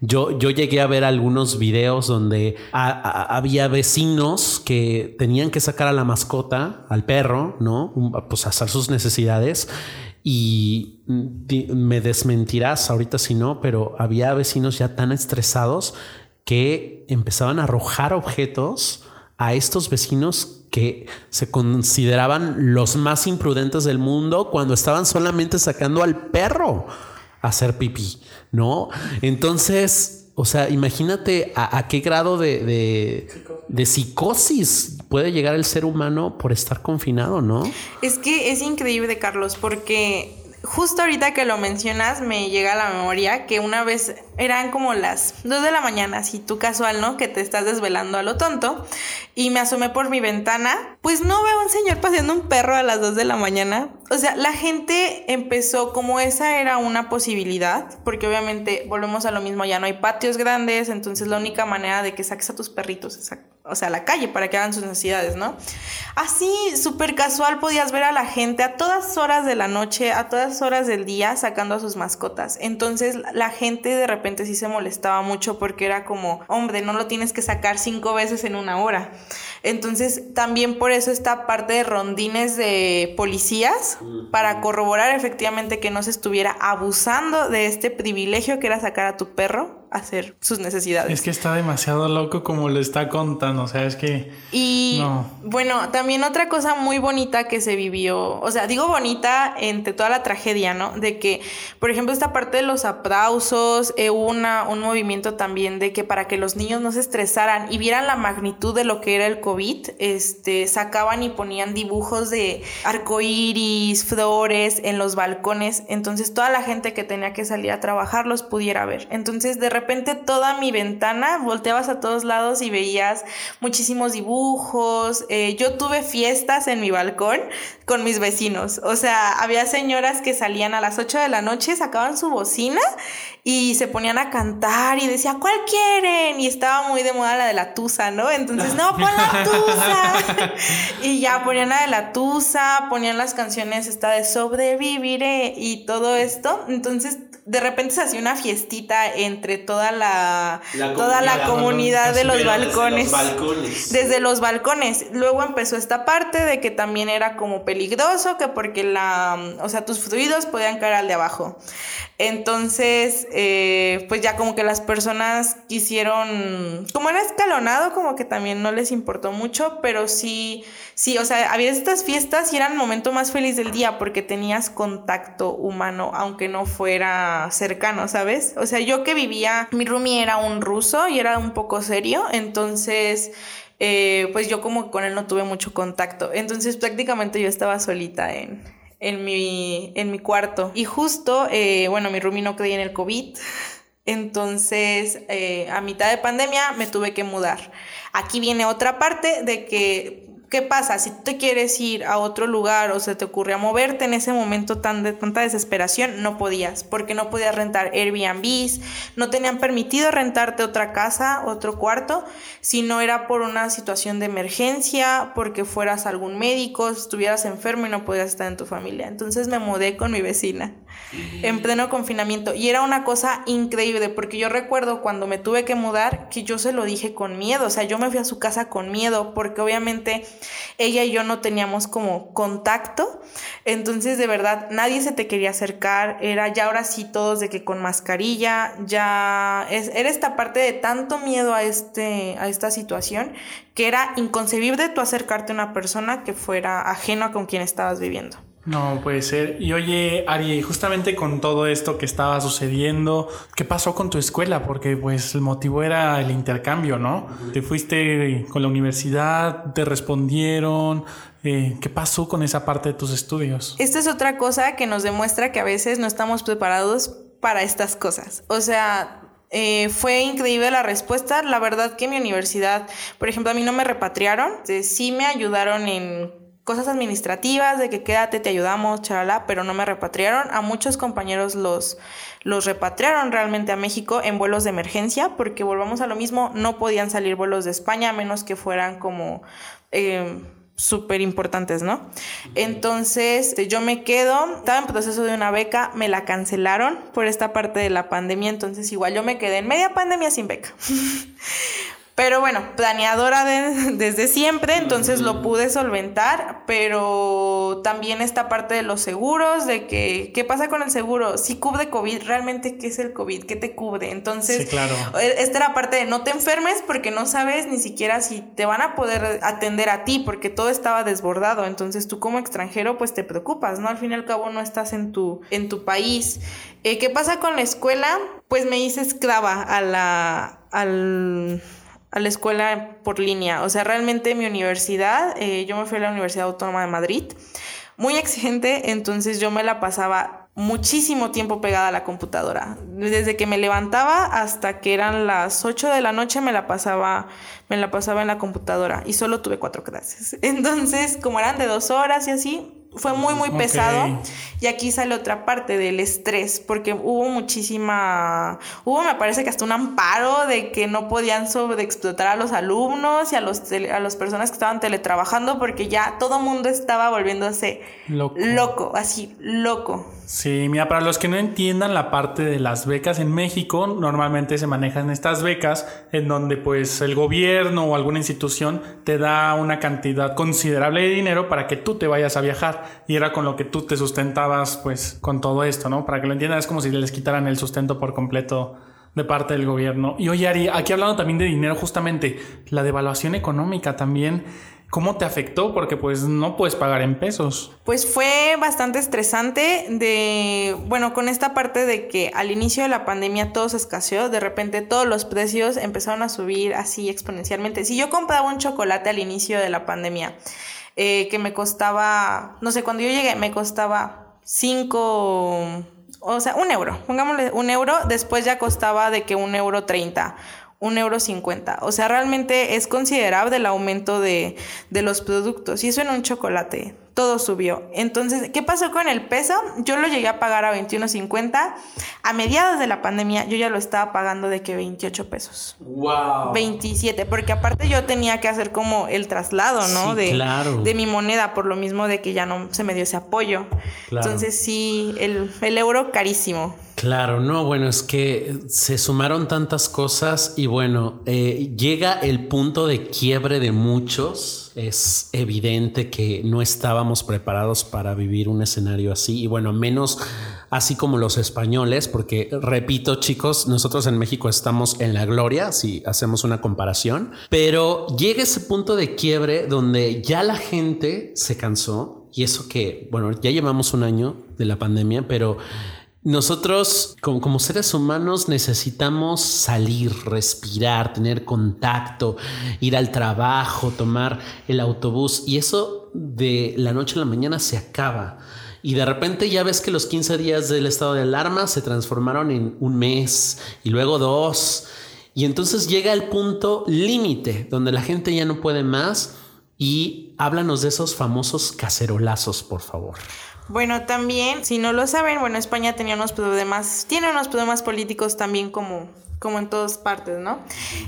Speaker 2: Yo, yo llegué a ver algunos videos donde había vecinos que tenían que sacar a la mascota, al perro, ¿no? Pues hacer sus necesidades y me desmentirás ahorita si no, pero había vecinos ya tan estresados que empezaban a arrojar objetos a estos vecinos que se consideraban los más imprudentes del mundo cuando estaban solamente sacando al perro a hacer pipí, ¿no? Entonces, o sea, imagínate a, qué grado de, de, psicosis puede llegar el ser humano por estar confinado, ¿no?
Speaker 4: Es que es increíble, Carlos, porque justo ahorita que lo mencionas me llega a la memoria que una vez eran como las 2 de la mañana, si tú casual, ¿no? Que te estás desvelando a lo tonto. Y me asomé por mi ventana, pues no veo a un señor paseando un perro a las 2 de la mañana. O sea, la gente empezó como esa era una posibilidad, porque obviamente volvemos a lo mismo, ya no hay patios grandes, entonces la única manera de que saques a tus perritos es o sea, a la calle para que hagan sus necesidades, ¿no? Así, súper casual, podías ver a la gente a todas horas de la noche, a todas horas del día, sacando a sus mascotas. Entonces, la gente de repente sí se molestaba mucho porque era como, hombre, no lo tienes que sacar cinco veces en una hora. Entonces, también por eso esta parte de rondines de policías para corroborar efectivamente que no se estuviera abusando de este privilegio que era sacar a tu perro hacer sus necesidades.
Speaker 3: Es que está demasiado loco como le está contando, o sea, es que...
Speaker 4: Y bueno, también otra cosa muy bonita que se vivió, o sea, digo bonita entre toda la tragedia, ¿no? De que, por ejemplo, esta parte de los aplausos, eh, una, un movimiento también de que para que los niños no se estresaran y vieran la magnitud de lo que era el COVID, este, sacaban y ponían dibujos de arcoíris, flores en los balcones, entonces toda la gente que tenía que salir a trabajar los pudiera ver. Entonces, de repente toda mi ventana, volteabas a todos lados y veías muchísimos dibujos. Eh, yo tuve fiestas en mi balcón con mis vecinos. O sea, había señoras que salían a las 8 de la noche, sacaban su bocina y se ponían a cantar y decía, ¿cuál quieren? Y estaba muy de moda la de la tusa, ¿no? Entonces, no, pon la tusa. *laughs* y ya ponían la de la tusa, ponían las canciones esta de sobreviviré y todo esto. Entonces, de repente se hacía una fiestita entre toda la, toda la, comunidad de los balcones.
Speaker 2: Desde los balcones.
Speaker 4: Desde los balcones. Luego empezó esta parte de que también era como peligroso, que porque la, o sea, tus fluidos podían caer al de abajo. Entonces, eh, pues ya como que las personas quisieron, como era escalonado, como que también no les importó mucho, pero sí, sí, o sea, había estas fiestas y era el momento más feliz del día porque tenías contacto humano, aunque no fuera cercano, ¿sabes? O sea, yo que vivía, mi roomie era un ruso y era un poco serio, entonces... Eh, pues yo como con él no tuve mucho contacto. Entonces prácticamente yo estaba solita en, en mi, en mi cuarto. Y justo, eh, bueno, mi roomie no creía en el COVID. Entonces, eh, a mitad de pandemia me tuve que mudar. Aquí viene otra parte de que ¿Qué pasa? Si tú te quieres ir a otro lugar o se te ocurre a moverte en ese momento tan de tanta desesperación, no podías, porque no podías rentar Airbnbs, no tenían permitido rentarte otra casa, otro cuarto, si no era por una situación de emergencia, porque fueras algún médico, estuvieras enfermo y no podías estar en tu familia. Entonces me mudé con mi vecina en pleno confinamiento y era una cosa increíble, porque yo recuerdo cuando me tuve que mudar que yo se lo dije con miedo, o sea, yo me fui a su casa con miedo, porque obviamente ella y yo no teníamos como contacto, entonces de verdad nadie se te quería acercar, era ya ahora sí todos de que con mascarilla, ya es, era esta parte de tanto miedo a, este, a esta situación que era inconcebible tú acercarte a una persona que fuera ajeno con quien estabas viviendo.
Speaker 3: No puede ser. Y oye, Ari, justamente con todo esto que estaba sucediendo, ¿qué pasó con tu escuela? Porque pues el motivo era el intercambio, ¿no? Te fuiste con la universidad, te respondieron. Eh, ¿Qué pasó con esa parte de tus estudios?
Speaker 4: Esta es otra cosa que nos demuestra que a veces no estamos preparados para estas cosas. O sea, eh, fue increíble la respuesta. La verdad que mi universidad, por ejemplo, a mí no me repatriaron. Sí me ayudaron en cosas administrativas, de que quédate, te ayudamos, charala, pero no me repatriaron. A muchos compañeros los, los repatriaron realmente a México en vuelos de emergencia, porque volvamos a lo mismo, no podían salir vuelos de España a menos que fueran como... Eh, súper importantes, ¿no? Entonces yo me quedo, estaba en proceso de una beca, me la cancelaron por esta parte de la pandemia, entonces igual yo me quedé en media pandemia sin beca. *laughs* Pero bueno, planeadora *laughs* desde siempre, entonces lo pude solventar, pero también esta parte de los seguros, de que, ¿qué pasa con el seguro? Si cubre COVID, ¿realmente qué es el COVID? ¿Qué te cubre? Entonces,
Speaker 3: claro.
Speaker 4: E, esta era parte de no te enfermes porque no sabes ni siquiera si te van a poder atender a ti, porque todo estaba desbordado. Entonces tú como extranjero, pues te preocupas, ¿no? Al fin y al cabo no estás en tu, en tu país. Eh, ¿Qué pasa con la escuela? Pues me hice esclava a la... al a la escuela por línea. O sea, realmente mi universidad, eh, yo me fui a la Universidad Autónoma de Madrid, muy exigente, entonces yo me la pasaba muchísimo tiempo pegada a la computadora. Desde que me levantaba hasta que eran las 8 de la noche me la pasaba, me la pasaba en la computadora y solo tuve cuatro clases. *laughs* Entonces, como eran de dos horas y así, fue muy, muy pesado. Y aquí sale otra parte del estrés, porque hubo muchísima, hubo me parece que hasta un amparo de que no podían sobreexplotar a los alumnos y a, los a las personas que estaban teletrabajando, porque ya todo mundo estaba volviéndose loco, loco así, loco.
Speaker 3: Sí, mira, para los que no entiendan la parte de las becas en México, normalmente se manejan estas becas en donde pues el gobierno o alguna institución te da una cantidad considerable de dinero para que tú te vayas a viajar y era con lo que tú te sustentabas pues con todo esto, ¿no? Para que lo entiendan es como si les quitaran el sustento por completo de parte del gobierno. Y oye Ari, aquí hablando también de dinero justamente, la devaluación económica también ¿Cómo te afectó? Porque pues no puedes pagar en pesos.
Speaker 4: Pues fue bastante estresante de, bueno, con esta parte de que al inicio de la pandemia todo se escaseó, de repente todos los precios empezaron a subir así exponencialmente. Si yo compraba un chocolate al inicio de la pandemia, eh, que me costaba, no sé, cuando yo llegué me costaba 5, o sea, un euro, pongámosle un euro, después ya costaba de que un euro 30 un euro cincuenta. O sea, realmente es considerable el aumento de, de los productos. Y eso en un chocolate todo subió. Entonces, ¿qué pasó con el peso? Yo lo llegué a pagar a 21.50. A mediados de la pandemia yo ya lo estaba pagando de que 28 pesos.
Speaker 2: Wow.
Speaker 4: 27, porque aparte yo tenía que hacer como el traslado, ¿no?
Speaker 2: de, claro.
Speaker 4: de mi moneda, por lo mismo de que ya no se me dio ese apoyo. Entonces, sí, el, el euro carísimo.
Speaker 2: Claro, no, bueno, es que se sumaron tantas cosas y bueno, eh, llega el punto de quiebre de muchos es evidente que no estábamos preparados para vivir un escenario así. Y bueno, menos así como los españoles, porque repito chicos, nosotros en México estamos en la gloria si hacemos una comparación, pero llega ese punto de quiebre donde ya la gente se cansó y eso que, bueno, ya llevamos un año de la pandemia, pero nosotros como, seres humanos necesitamos salir, respirar, tener contacto, ir al trabajo, tomar el autobús y eso de la noche a la mañana se acaba. Y de repente ya ves que los 15 días del estado de alarma se transformaron en un mes y luego dos. Y entonces llega el punto límite donde la gente ya no puede más y háblanos de esos famosos cacerolazos, por favor.
Speaker 4: Bueno, también, si no lo saben, bueno, España tenía unos problemas, tiene unos problemas políticos también como como en todas partes, ¿no?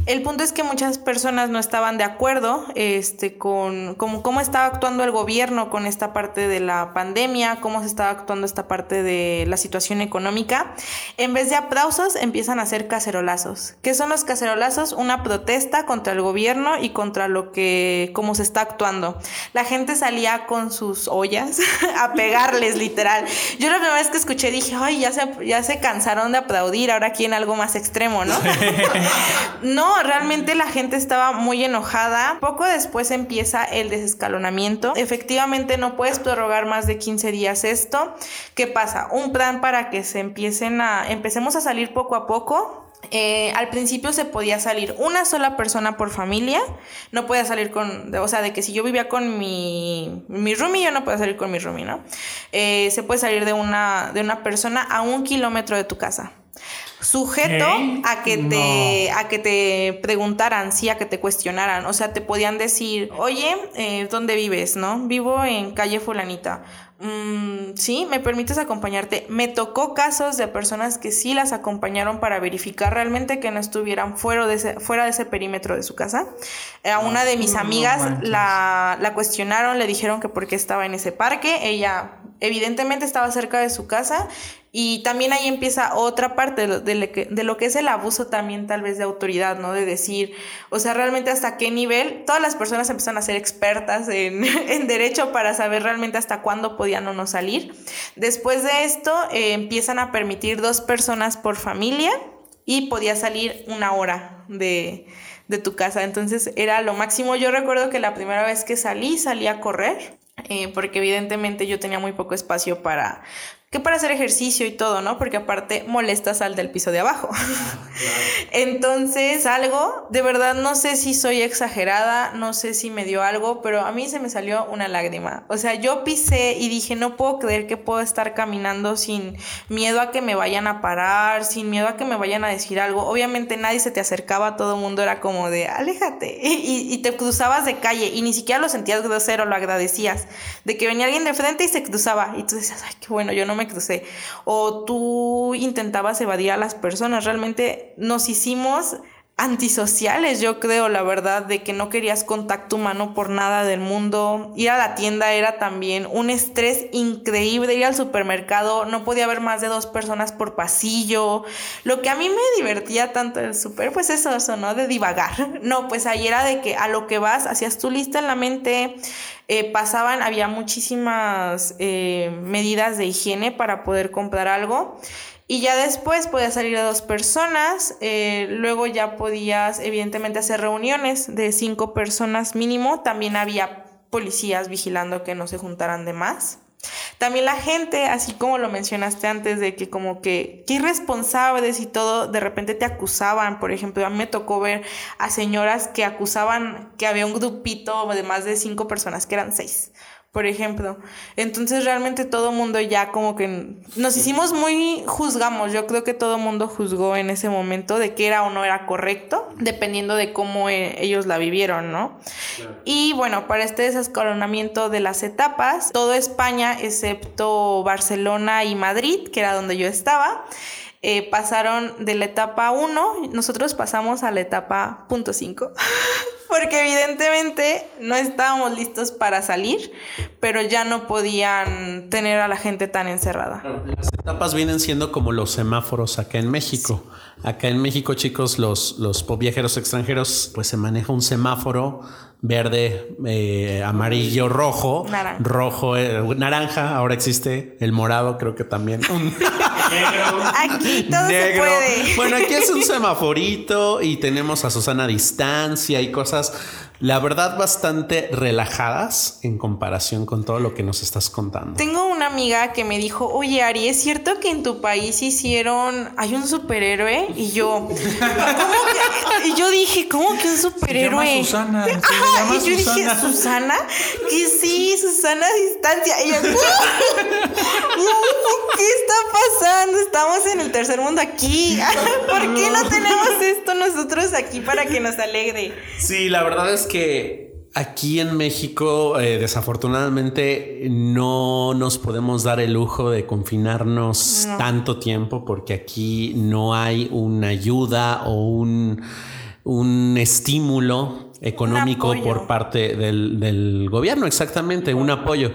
Speaker 4: El punto es que muchas personas no estaban de acuerdo este, con cómo estaba actuando el gobierno con esta parte de la pandemia, cómo se estaba actuando esta parte de la situación económica. En vez de aplausos, empiezan a hacer cacerolazos. ¿Qué son los cacerolazos? Una protesta contra el gobierno y contra lo que, cómo se está actuando. La gente salía con sus ollas *laughs* a pegarles, literal. Yo la primera vez que escuché dije, ay, ya se, ya se cansaron de aplaudir, ahora quieren algo más extremo. ¿No? *laughs* no, realmente la gente estaba muy enojada. Poco después empieza el desescalonamiento. Efectivamente no puedes prorrogar más de 15 días esto. ¿Qué pasa? Un plan para que se empiecen a, empecemos a salir poco a poco. Eh, al principio se podía salir una sola persona por familia, no podía salir con, o sea, de que si yo vivía con mi, mi roomie, yo no podía salir con mi roomie, ¿no? Eh, se puede salir de una, de una persona a un kilómetro de tu casa sujeto a que te a que te preguntaran, sí, a que te cuestionaran, o sea, te podían decir, "Oye, eh, ¿dónde vives?", ¿no? Vivo en calle fulanita. Mm, sí, me permites acompañarte. Me tocó casos de personas que sí las acompañaron para verificar realmente que no estuvieran fuera de ese, fuera de ese perímetro de su casa. A una de mis amigas la, la cuestionaron, le dijeron que por qué estaba en ese parque. Ella evidentemente estaba cerca de su casa y también ahí empieza otra parte de lo, que, es el abuso también tal vez de autoridad, ¿no? De decir, o sea, realmente hasta qué nivel todas las personas empiezan a ser expertas en, *laughs* derecho para saber realmente hasta cuándo podían o no salir. Después de esto eh, empiezan a permitir dos personas por familia y podía salir una hora de, tu casa. Entonces era lo máximo. Yo recuerdo que la primera vez que salí, salí a correr. Eh, porque evidentemente yo tenía muy poco espacio para, que para hacer ejercicio y todo, ¿no? Porque aparte molestas al del piso de abajo. *laughs* Entonces, algo, de verdad no sé si soy exagerada, no sé si me dio algo, pero a mí se me salió una lágrima. O sea, yo pisé y dije, no puedo creer que puedo estar caminando sin miedo a que me vayan a parar, sin miedo a que me vayan a decir algo. Obviamente nadie se te acercaba, todo el mundo era como de, aléjate. *laughs* Y, y te cruzabas de calle y ni siquiera lo sentías grosero, lo agradecías. De que venía alguien de frente y se cruzaba. Y tú decías, ay, qué bueno, yo no me crucé. O tú intentabas evadir a las personas. Realmente nos hicimos antisociales, yo creo, la verdad, de que no querías contacto humano por nada del mundo. Ir a la tienda era también un estrés increíble, ir al supermercado, no podía haber más de dos personas por pasillo. Lo que a mí me divertía tanto el super, pues eso, eso, ¿no? De divagar. *laughs* No, pues ahí era de que a lo que vas, hacías tu lista en la mente, eh, pasaban, había muchísimas eh, medidas de higiene para poder comprar algo. Y ya después podías salir a dos personas, eh, luego ya podías evidentemente hacer reuniones de cinco personas mínimo, también había policías vigilando que no se juntaran de más. También la gente, así como lo mencionaste antes, de que como que, qué irresponsables y todo, de repente te acusaban. Por ejemplo, a me tocó ver a señoras que acusaban que había un grupito de más de cinco personas, que eran seis por ejemplo. Entonces realmente todo mundo ya como que nos hicimos muy juzgamos, yo creo que todo mundo juzgó en ese momento de que era o no era correcto, dependiendo de cómo eh, ellos la vivieron, ¿no? Y bueno, para este desescalonamiento de las etapas, todo España, excepto Barcelona y Madrid, que era donde yo estaba, eh, pasaron de la etapa 1, nosotros pasamos a la etapa punto 5. *laughs* porque evidentemente no estábamos listos para salir, pero ya no podían tener a la gente tan encerrada.
Speaker 2: Las etapas vienen siendo como los semáforos acá en México. Acá en México, chicos, los, los viajeros extranjeros, pues se maneja un semáforo verde, eh, amarillo, rojo,
Speaker 4: Naranja.
Speaker 2: rojo, eh, naranja. Ahora existe el morado, creo que también. *laughs* *laughs*
Speaker 4: Aquí todo se
Speaker 2: Negro.
Speaker 4: puede.
Speaker 2: Bueno, aquí es un semaforito y tenemos a Susana a distancia y cosas, la verdad, bastante relajadas en comparación con todo lo que nos estás contando.
Speaker 4: Tengo una amiga que me dijo, oye Ari, ¿es cierto que en tu país hicieron, hay un superhéroe? Y yo, ¿cómo que? Y yo dije, ¿cómo que un superhéroe?
Speaker 3: Se llama Susana, se
Speaker 4: Ajá,
Speaker 3: llama
Speaker 4: y yo dije,
Speaker 3: Susana.
Speaker 4: Que sí, Susana a distancia. Y yo, *laughs* ¿qué está pasando? Estamos en el tercer mundo aquí. *laughs* ¿Por qué no tenemos esto nosotros aquí para que nos alegre?
Speaker 2: Sí, la verdad es que aquí en México, eh, desafortunadamente, no nos podemos dar el lujo de confinarnos tanto tiempo porque aquí no hay una ayuda o un, un estímulo económico por parte del, del gobierno, exactamente, un apoyo.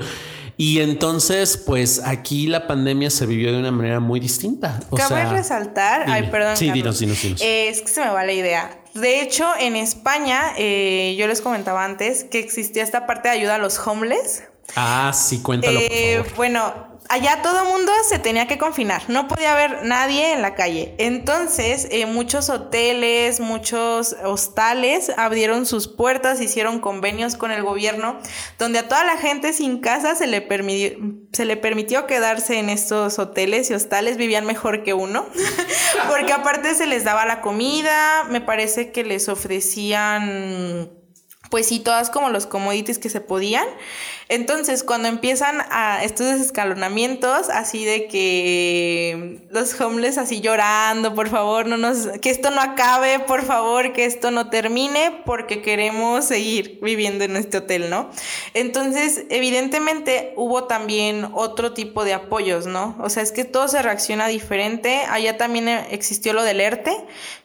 Speaker 2: Y entonces, pues aquí la pandemia se vivió de una manera muy distinta. O
Speaker 4: Cabe
Speaker 2: sea,
Speaker 4: resaltar, ay, perdón.
Speaker 2: Sí, dinos, dinos, dinos.
Speaker 4: Eh, es que se me va la idea. De hecho, en España, eh, yo les comentaba antes que existía esta parte de ayuda a los homeless.
Speaker 2: ah, sí, cuéntalo,
Speaker 4: Eh,
Speaker 2: por favor.
Speaker 4: bueno, allá todo mundo se tenía que confinar, no podía haber nadie en la calle. Entonces, eh, muchos hoteles, muchos hostales abrieron sus puertas, hicieron convenios con el gobierno, donde a toda la gente sin casa se le, se le permitió quedarse en estos hoteles y hostales, vivían mejor que uno, *laughs* porque aparte se les daba la comida, me parece que les ofrecían pues sí, todas como los commodities que se podían. Entonces, cuando empiezan a estos escalonamientos, así de que los homeless así llorando, por favor, no nos, que esto no acabe, por favor, que esto no termine, porque queremos seguir viviendo en este hotel, ¿no? Entonces, evidentemente hubo también otro tipo de apoyos, ¿no? O sea, es que todo se reacciona diferente. Allá también eh, existió lo del ERTE,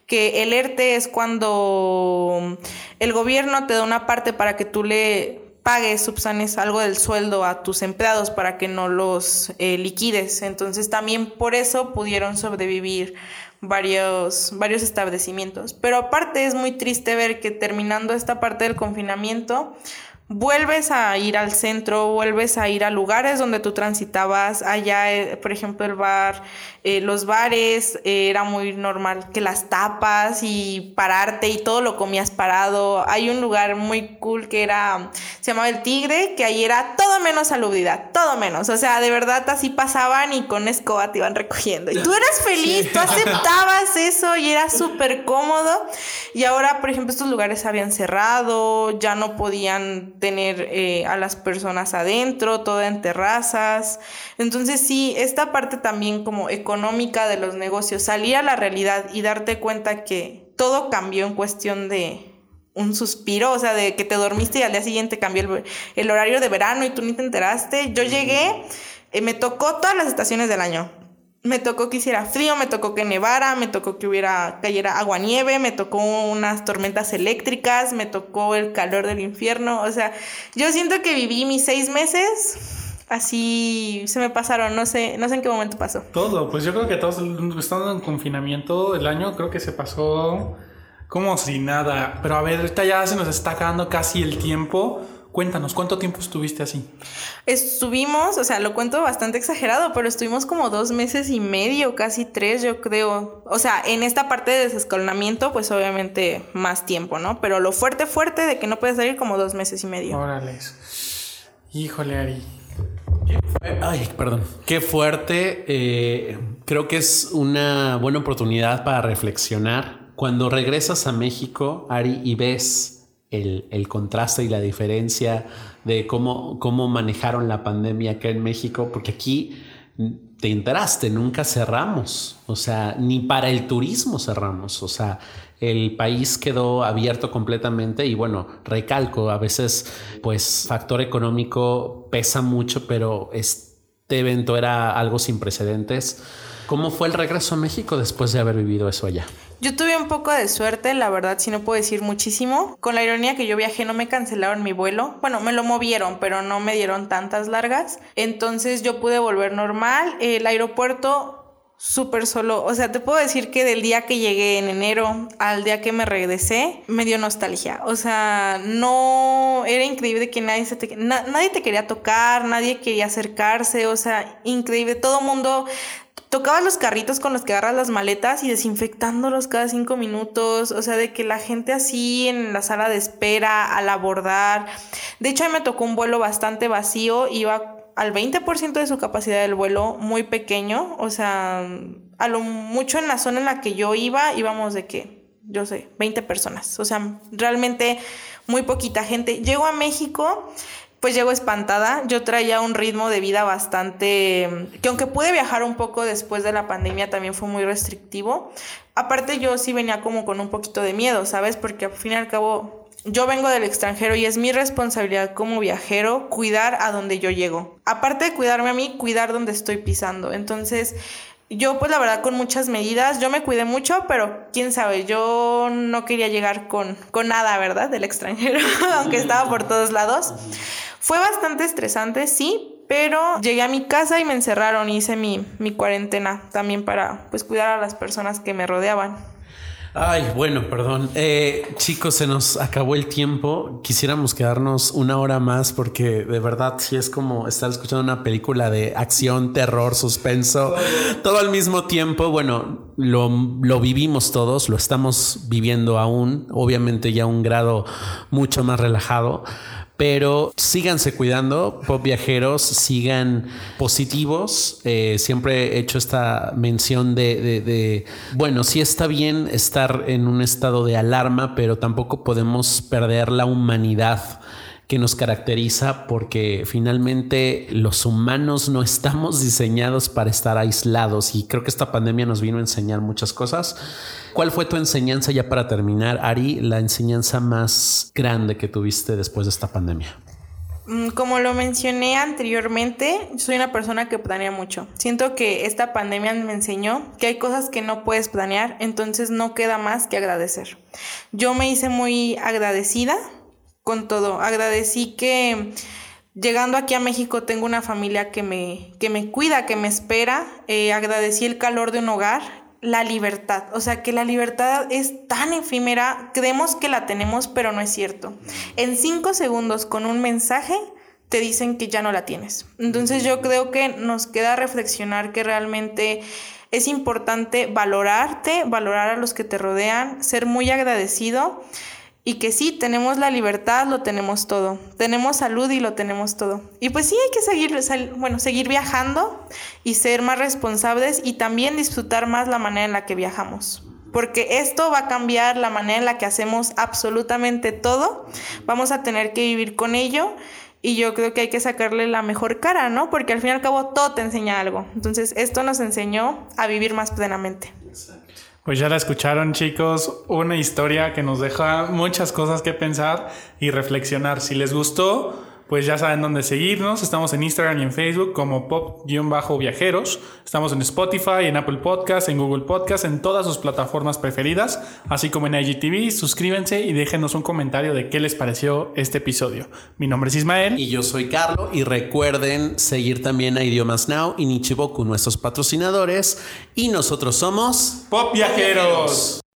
Speaker 4: que el ERTE es cuando el gobierno te da una parte para que tú le pagues, subsanes algo del sueldo a tus empleados para que no los eh, liquides. Entonces también por eso pudieron sobrevivir varios, varios establecimientos. Pero aparte es muy triste ver que terminando esta parte del confinamiento, vuelves a ir al centro, vuelves a ir a lugares donde tú transitabas, allá, eh, por ejemplo, el bar, eh, los bares, eh, era muy normal que las tapas y pararte y todo lo comías parado. Hay un lugar muy cool que era, se llamaba El Tigre, que ahí era todo menos salubridad, todo menos. O sea, de verdad así pasaban y con escoba te iban recogiendo. Y tú eras *laughs* feliz, tú aceptabas eso y era súper cómodo. Y ahora, por ejemplo, estos lugares habían cerrado, ya no podían tener eh, a las personas adentro, todo en terrazas. Entonces sí, esta parte también como económica de los negocios, salir a la realidad y darte cuenta que todo cambió en cuestión de un suspiro, o sea, de que te dormiste y al día siguiente cambió el, el horario de verano y tú ni te enteraste. Yo llegué, eh, me tocó todas las estaciones del año. Me tocó que hiciera frío, me tocó que nevara, me tocó que hubiera cayera agua nieve, me tocó unas tormentas eléctricas, me tocó el calor del infierno. O sea, yo siento que viví mis seis meses así se me pasaron, no sé, no sé en qué momento pasó.
Speaker 3: Todo, pues yo creo que todos estando en confinamiento el año creo que se pasó como si nada. Pero a ver, ahorita ya se nos está acabando casi el tiempo. Cuéntanos, ¿cuánto tiempo estuviste así?
Speaker 4: Estuvimos, o sea, lo cuento bastante exagerado, pero estuvimos como dos meses y medio, casi tres, yo creo. O sea, en esta parte de desescalonamiento, pues obviamente más tiempo, ¿no? Pero lo fuerte, fuerte de que no puedes salir como dos meses y medio.
Speaker 3: Órales. Híjole, Ari.
Speaker 2: Ay, perdón. Qué fuerte. eh, creo que es una buena oportunidad para reflexionar. Cuando regresas a México, Ari, y ves el, el contraste y la diferencia de cómo, cómo manejaron la pandemia acá en México, porque aquí te enteraste, nunca cerramos, o sea, ni para el turismo cerramos, o sea, el país quedó abierto completamente y bueno, recalco, a veces pues factor económico pesa mucho, pero este evento era algo sin precedentes. ¿Cómo fue el regreso a México después de haber vivido eso allá?
Speaker 4: Yo tuve un poco de suerte, la verdad, si no puedo decir muchísimo. Con la ironía que yo viajé, no me cancelaron mi vuelo. Bueno, me lo movieron, pero no me dieron tantas largas. Entonces yo pude volver normal. El aeropuerto súper solo. O sea, te puedo decir que del día que llegué en enero al día que me regresé, me dio nostalgia. O sea, no era increíble que nadie se te, nadie te quería tocar, nadie quería acercarse. O sea, increíble. Todo mundo tocaba los carritos con los que agarras las maletas y desinfectándolos cada cinco minutos. O sea, de que la gente así en la sala de espera, al abordar. De hecho, a mí me tocó un vuelo bastante vacío. Iba al 20% de su capacidad del vuelo, muy pequeño, o sea, a lo mucho en la zona en la que yo iba, íbamos de qué, yo sé, 20 personas, o sea, realmente muy poquita gente. Llego a México, pues llego espantada, yo traía un ritmo de vida bastante, que aunque pude viajar un poco después de la pandemia, también fue muy restrictivo. Aparte yo sí venía como con un poquito de miedo, ¿sabes? Porque al fin y al cabo yo vengo del extranjero y es mi responsabilidad como viajero cuidar a donde yo llego. Aparte de cuidarme a mí, cuidar donde estoy pisando. Entonces, yo pues la verdad con muchas medidas, yo me cuidé mucho, pero quién sabe, yo no quería llegar con, con nada, ¿verdad? Del extranjero, *laughs* aunque estaba por todos lados. Fue bastante estresante, sí, pero llegué a mi casa y me encerraron y hice mi, mi cuarentena también para pues cuidar a las personas que me rodeaban.
Speaker 2: Ay, bueno, perdón. Eh, chicos, se nos acabó el tiempo. Quisiéramos quedarnos una hora más porque de verdad sí es como estar escuchando una película de acción, terror, suspenso, todo al mismo tiempo. Bueno, lo, lo vivimos todos, lo estamos viviendo aún, obviamente ya a un grado mucho más relajado pero síganse cuidando, pop viajeros, sigan positivos. Eh, siempre he hecho esta mención de, de, bueno, sí está bien estar en un estado de alarma, pero tampoco podemos perder la humanidad que nos caracteriza porque finalmente los humanos no estamos diseñados para estar aislados y creo que esta pandemia nos vino a enseñar muchas cosas. ¿Cuál fue tu enseñanza ya para terminar, Ari, la enseñanza más grande que tuviste después de esta pandemia?
Speaker 4: Mm, como lo mencioné anteriormente, soy una persona que planea mucho. Siento que esta pandemia me enseñó que hay cosas que no puedes planear, entonces no queda más que agradecer. Yo me hice muy agradecida con todo. Agradecí que llegando aquí a México tengo una familia que me, que me cuida, que me espera. Eh, agradecí el calor de un hogar, la libertad. O sea, que la libertad es tan efímera, creemos que la tenemos, pero no es cierto. En cinco segundos con un mensaje te dicen que ya no la tienes. Entonces yo creo que nos queda reflexionar que realmente es importante valorarte, valorar a los que te rodean, ser muy agradecido y que sí, tenemos la libertad, lo tenemos todo. Tenemos salud y lo tenemos todo. Y pues sí, hay que seguir, bueno, seguir viajando y ser más responsables y también disfrutar más la manera en la que viajamos. Porque esto va a cambiar la manera en la que hacemos absolutamente todo. Vamos a tener que vivir con ello. Y yo creo que hay que sacarle la mejor cara, ¿no? Porque al fin y al cabo todo te enseña algo. Entonces esto nos enseñó a vivir más plenamente.
Speaker 3: Pues ya la escucharon chicos, una historia que nos deja muchas cosas que pensar y reflexionar. Si les gustó, pues ya saben dónde seguirnos. Estamos en Instagram y en Facebook como pop-viajeros. Estamos en Spotify, en Apple Podcast, en Google Podcast, en todas sus plataformas preferidas, así como en IGTV. Suscríbanse y déjenos un comentario de qué les pareció este episodio. Mi nombre es Ismael.
Speaker 2: Y yo soy Carlo. Y recuerden seguir también a Idiomas Now y Nichiboku, nuestros patrocinadores. Y nosotros somos
Speaker 3: Pop Viajeros.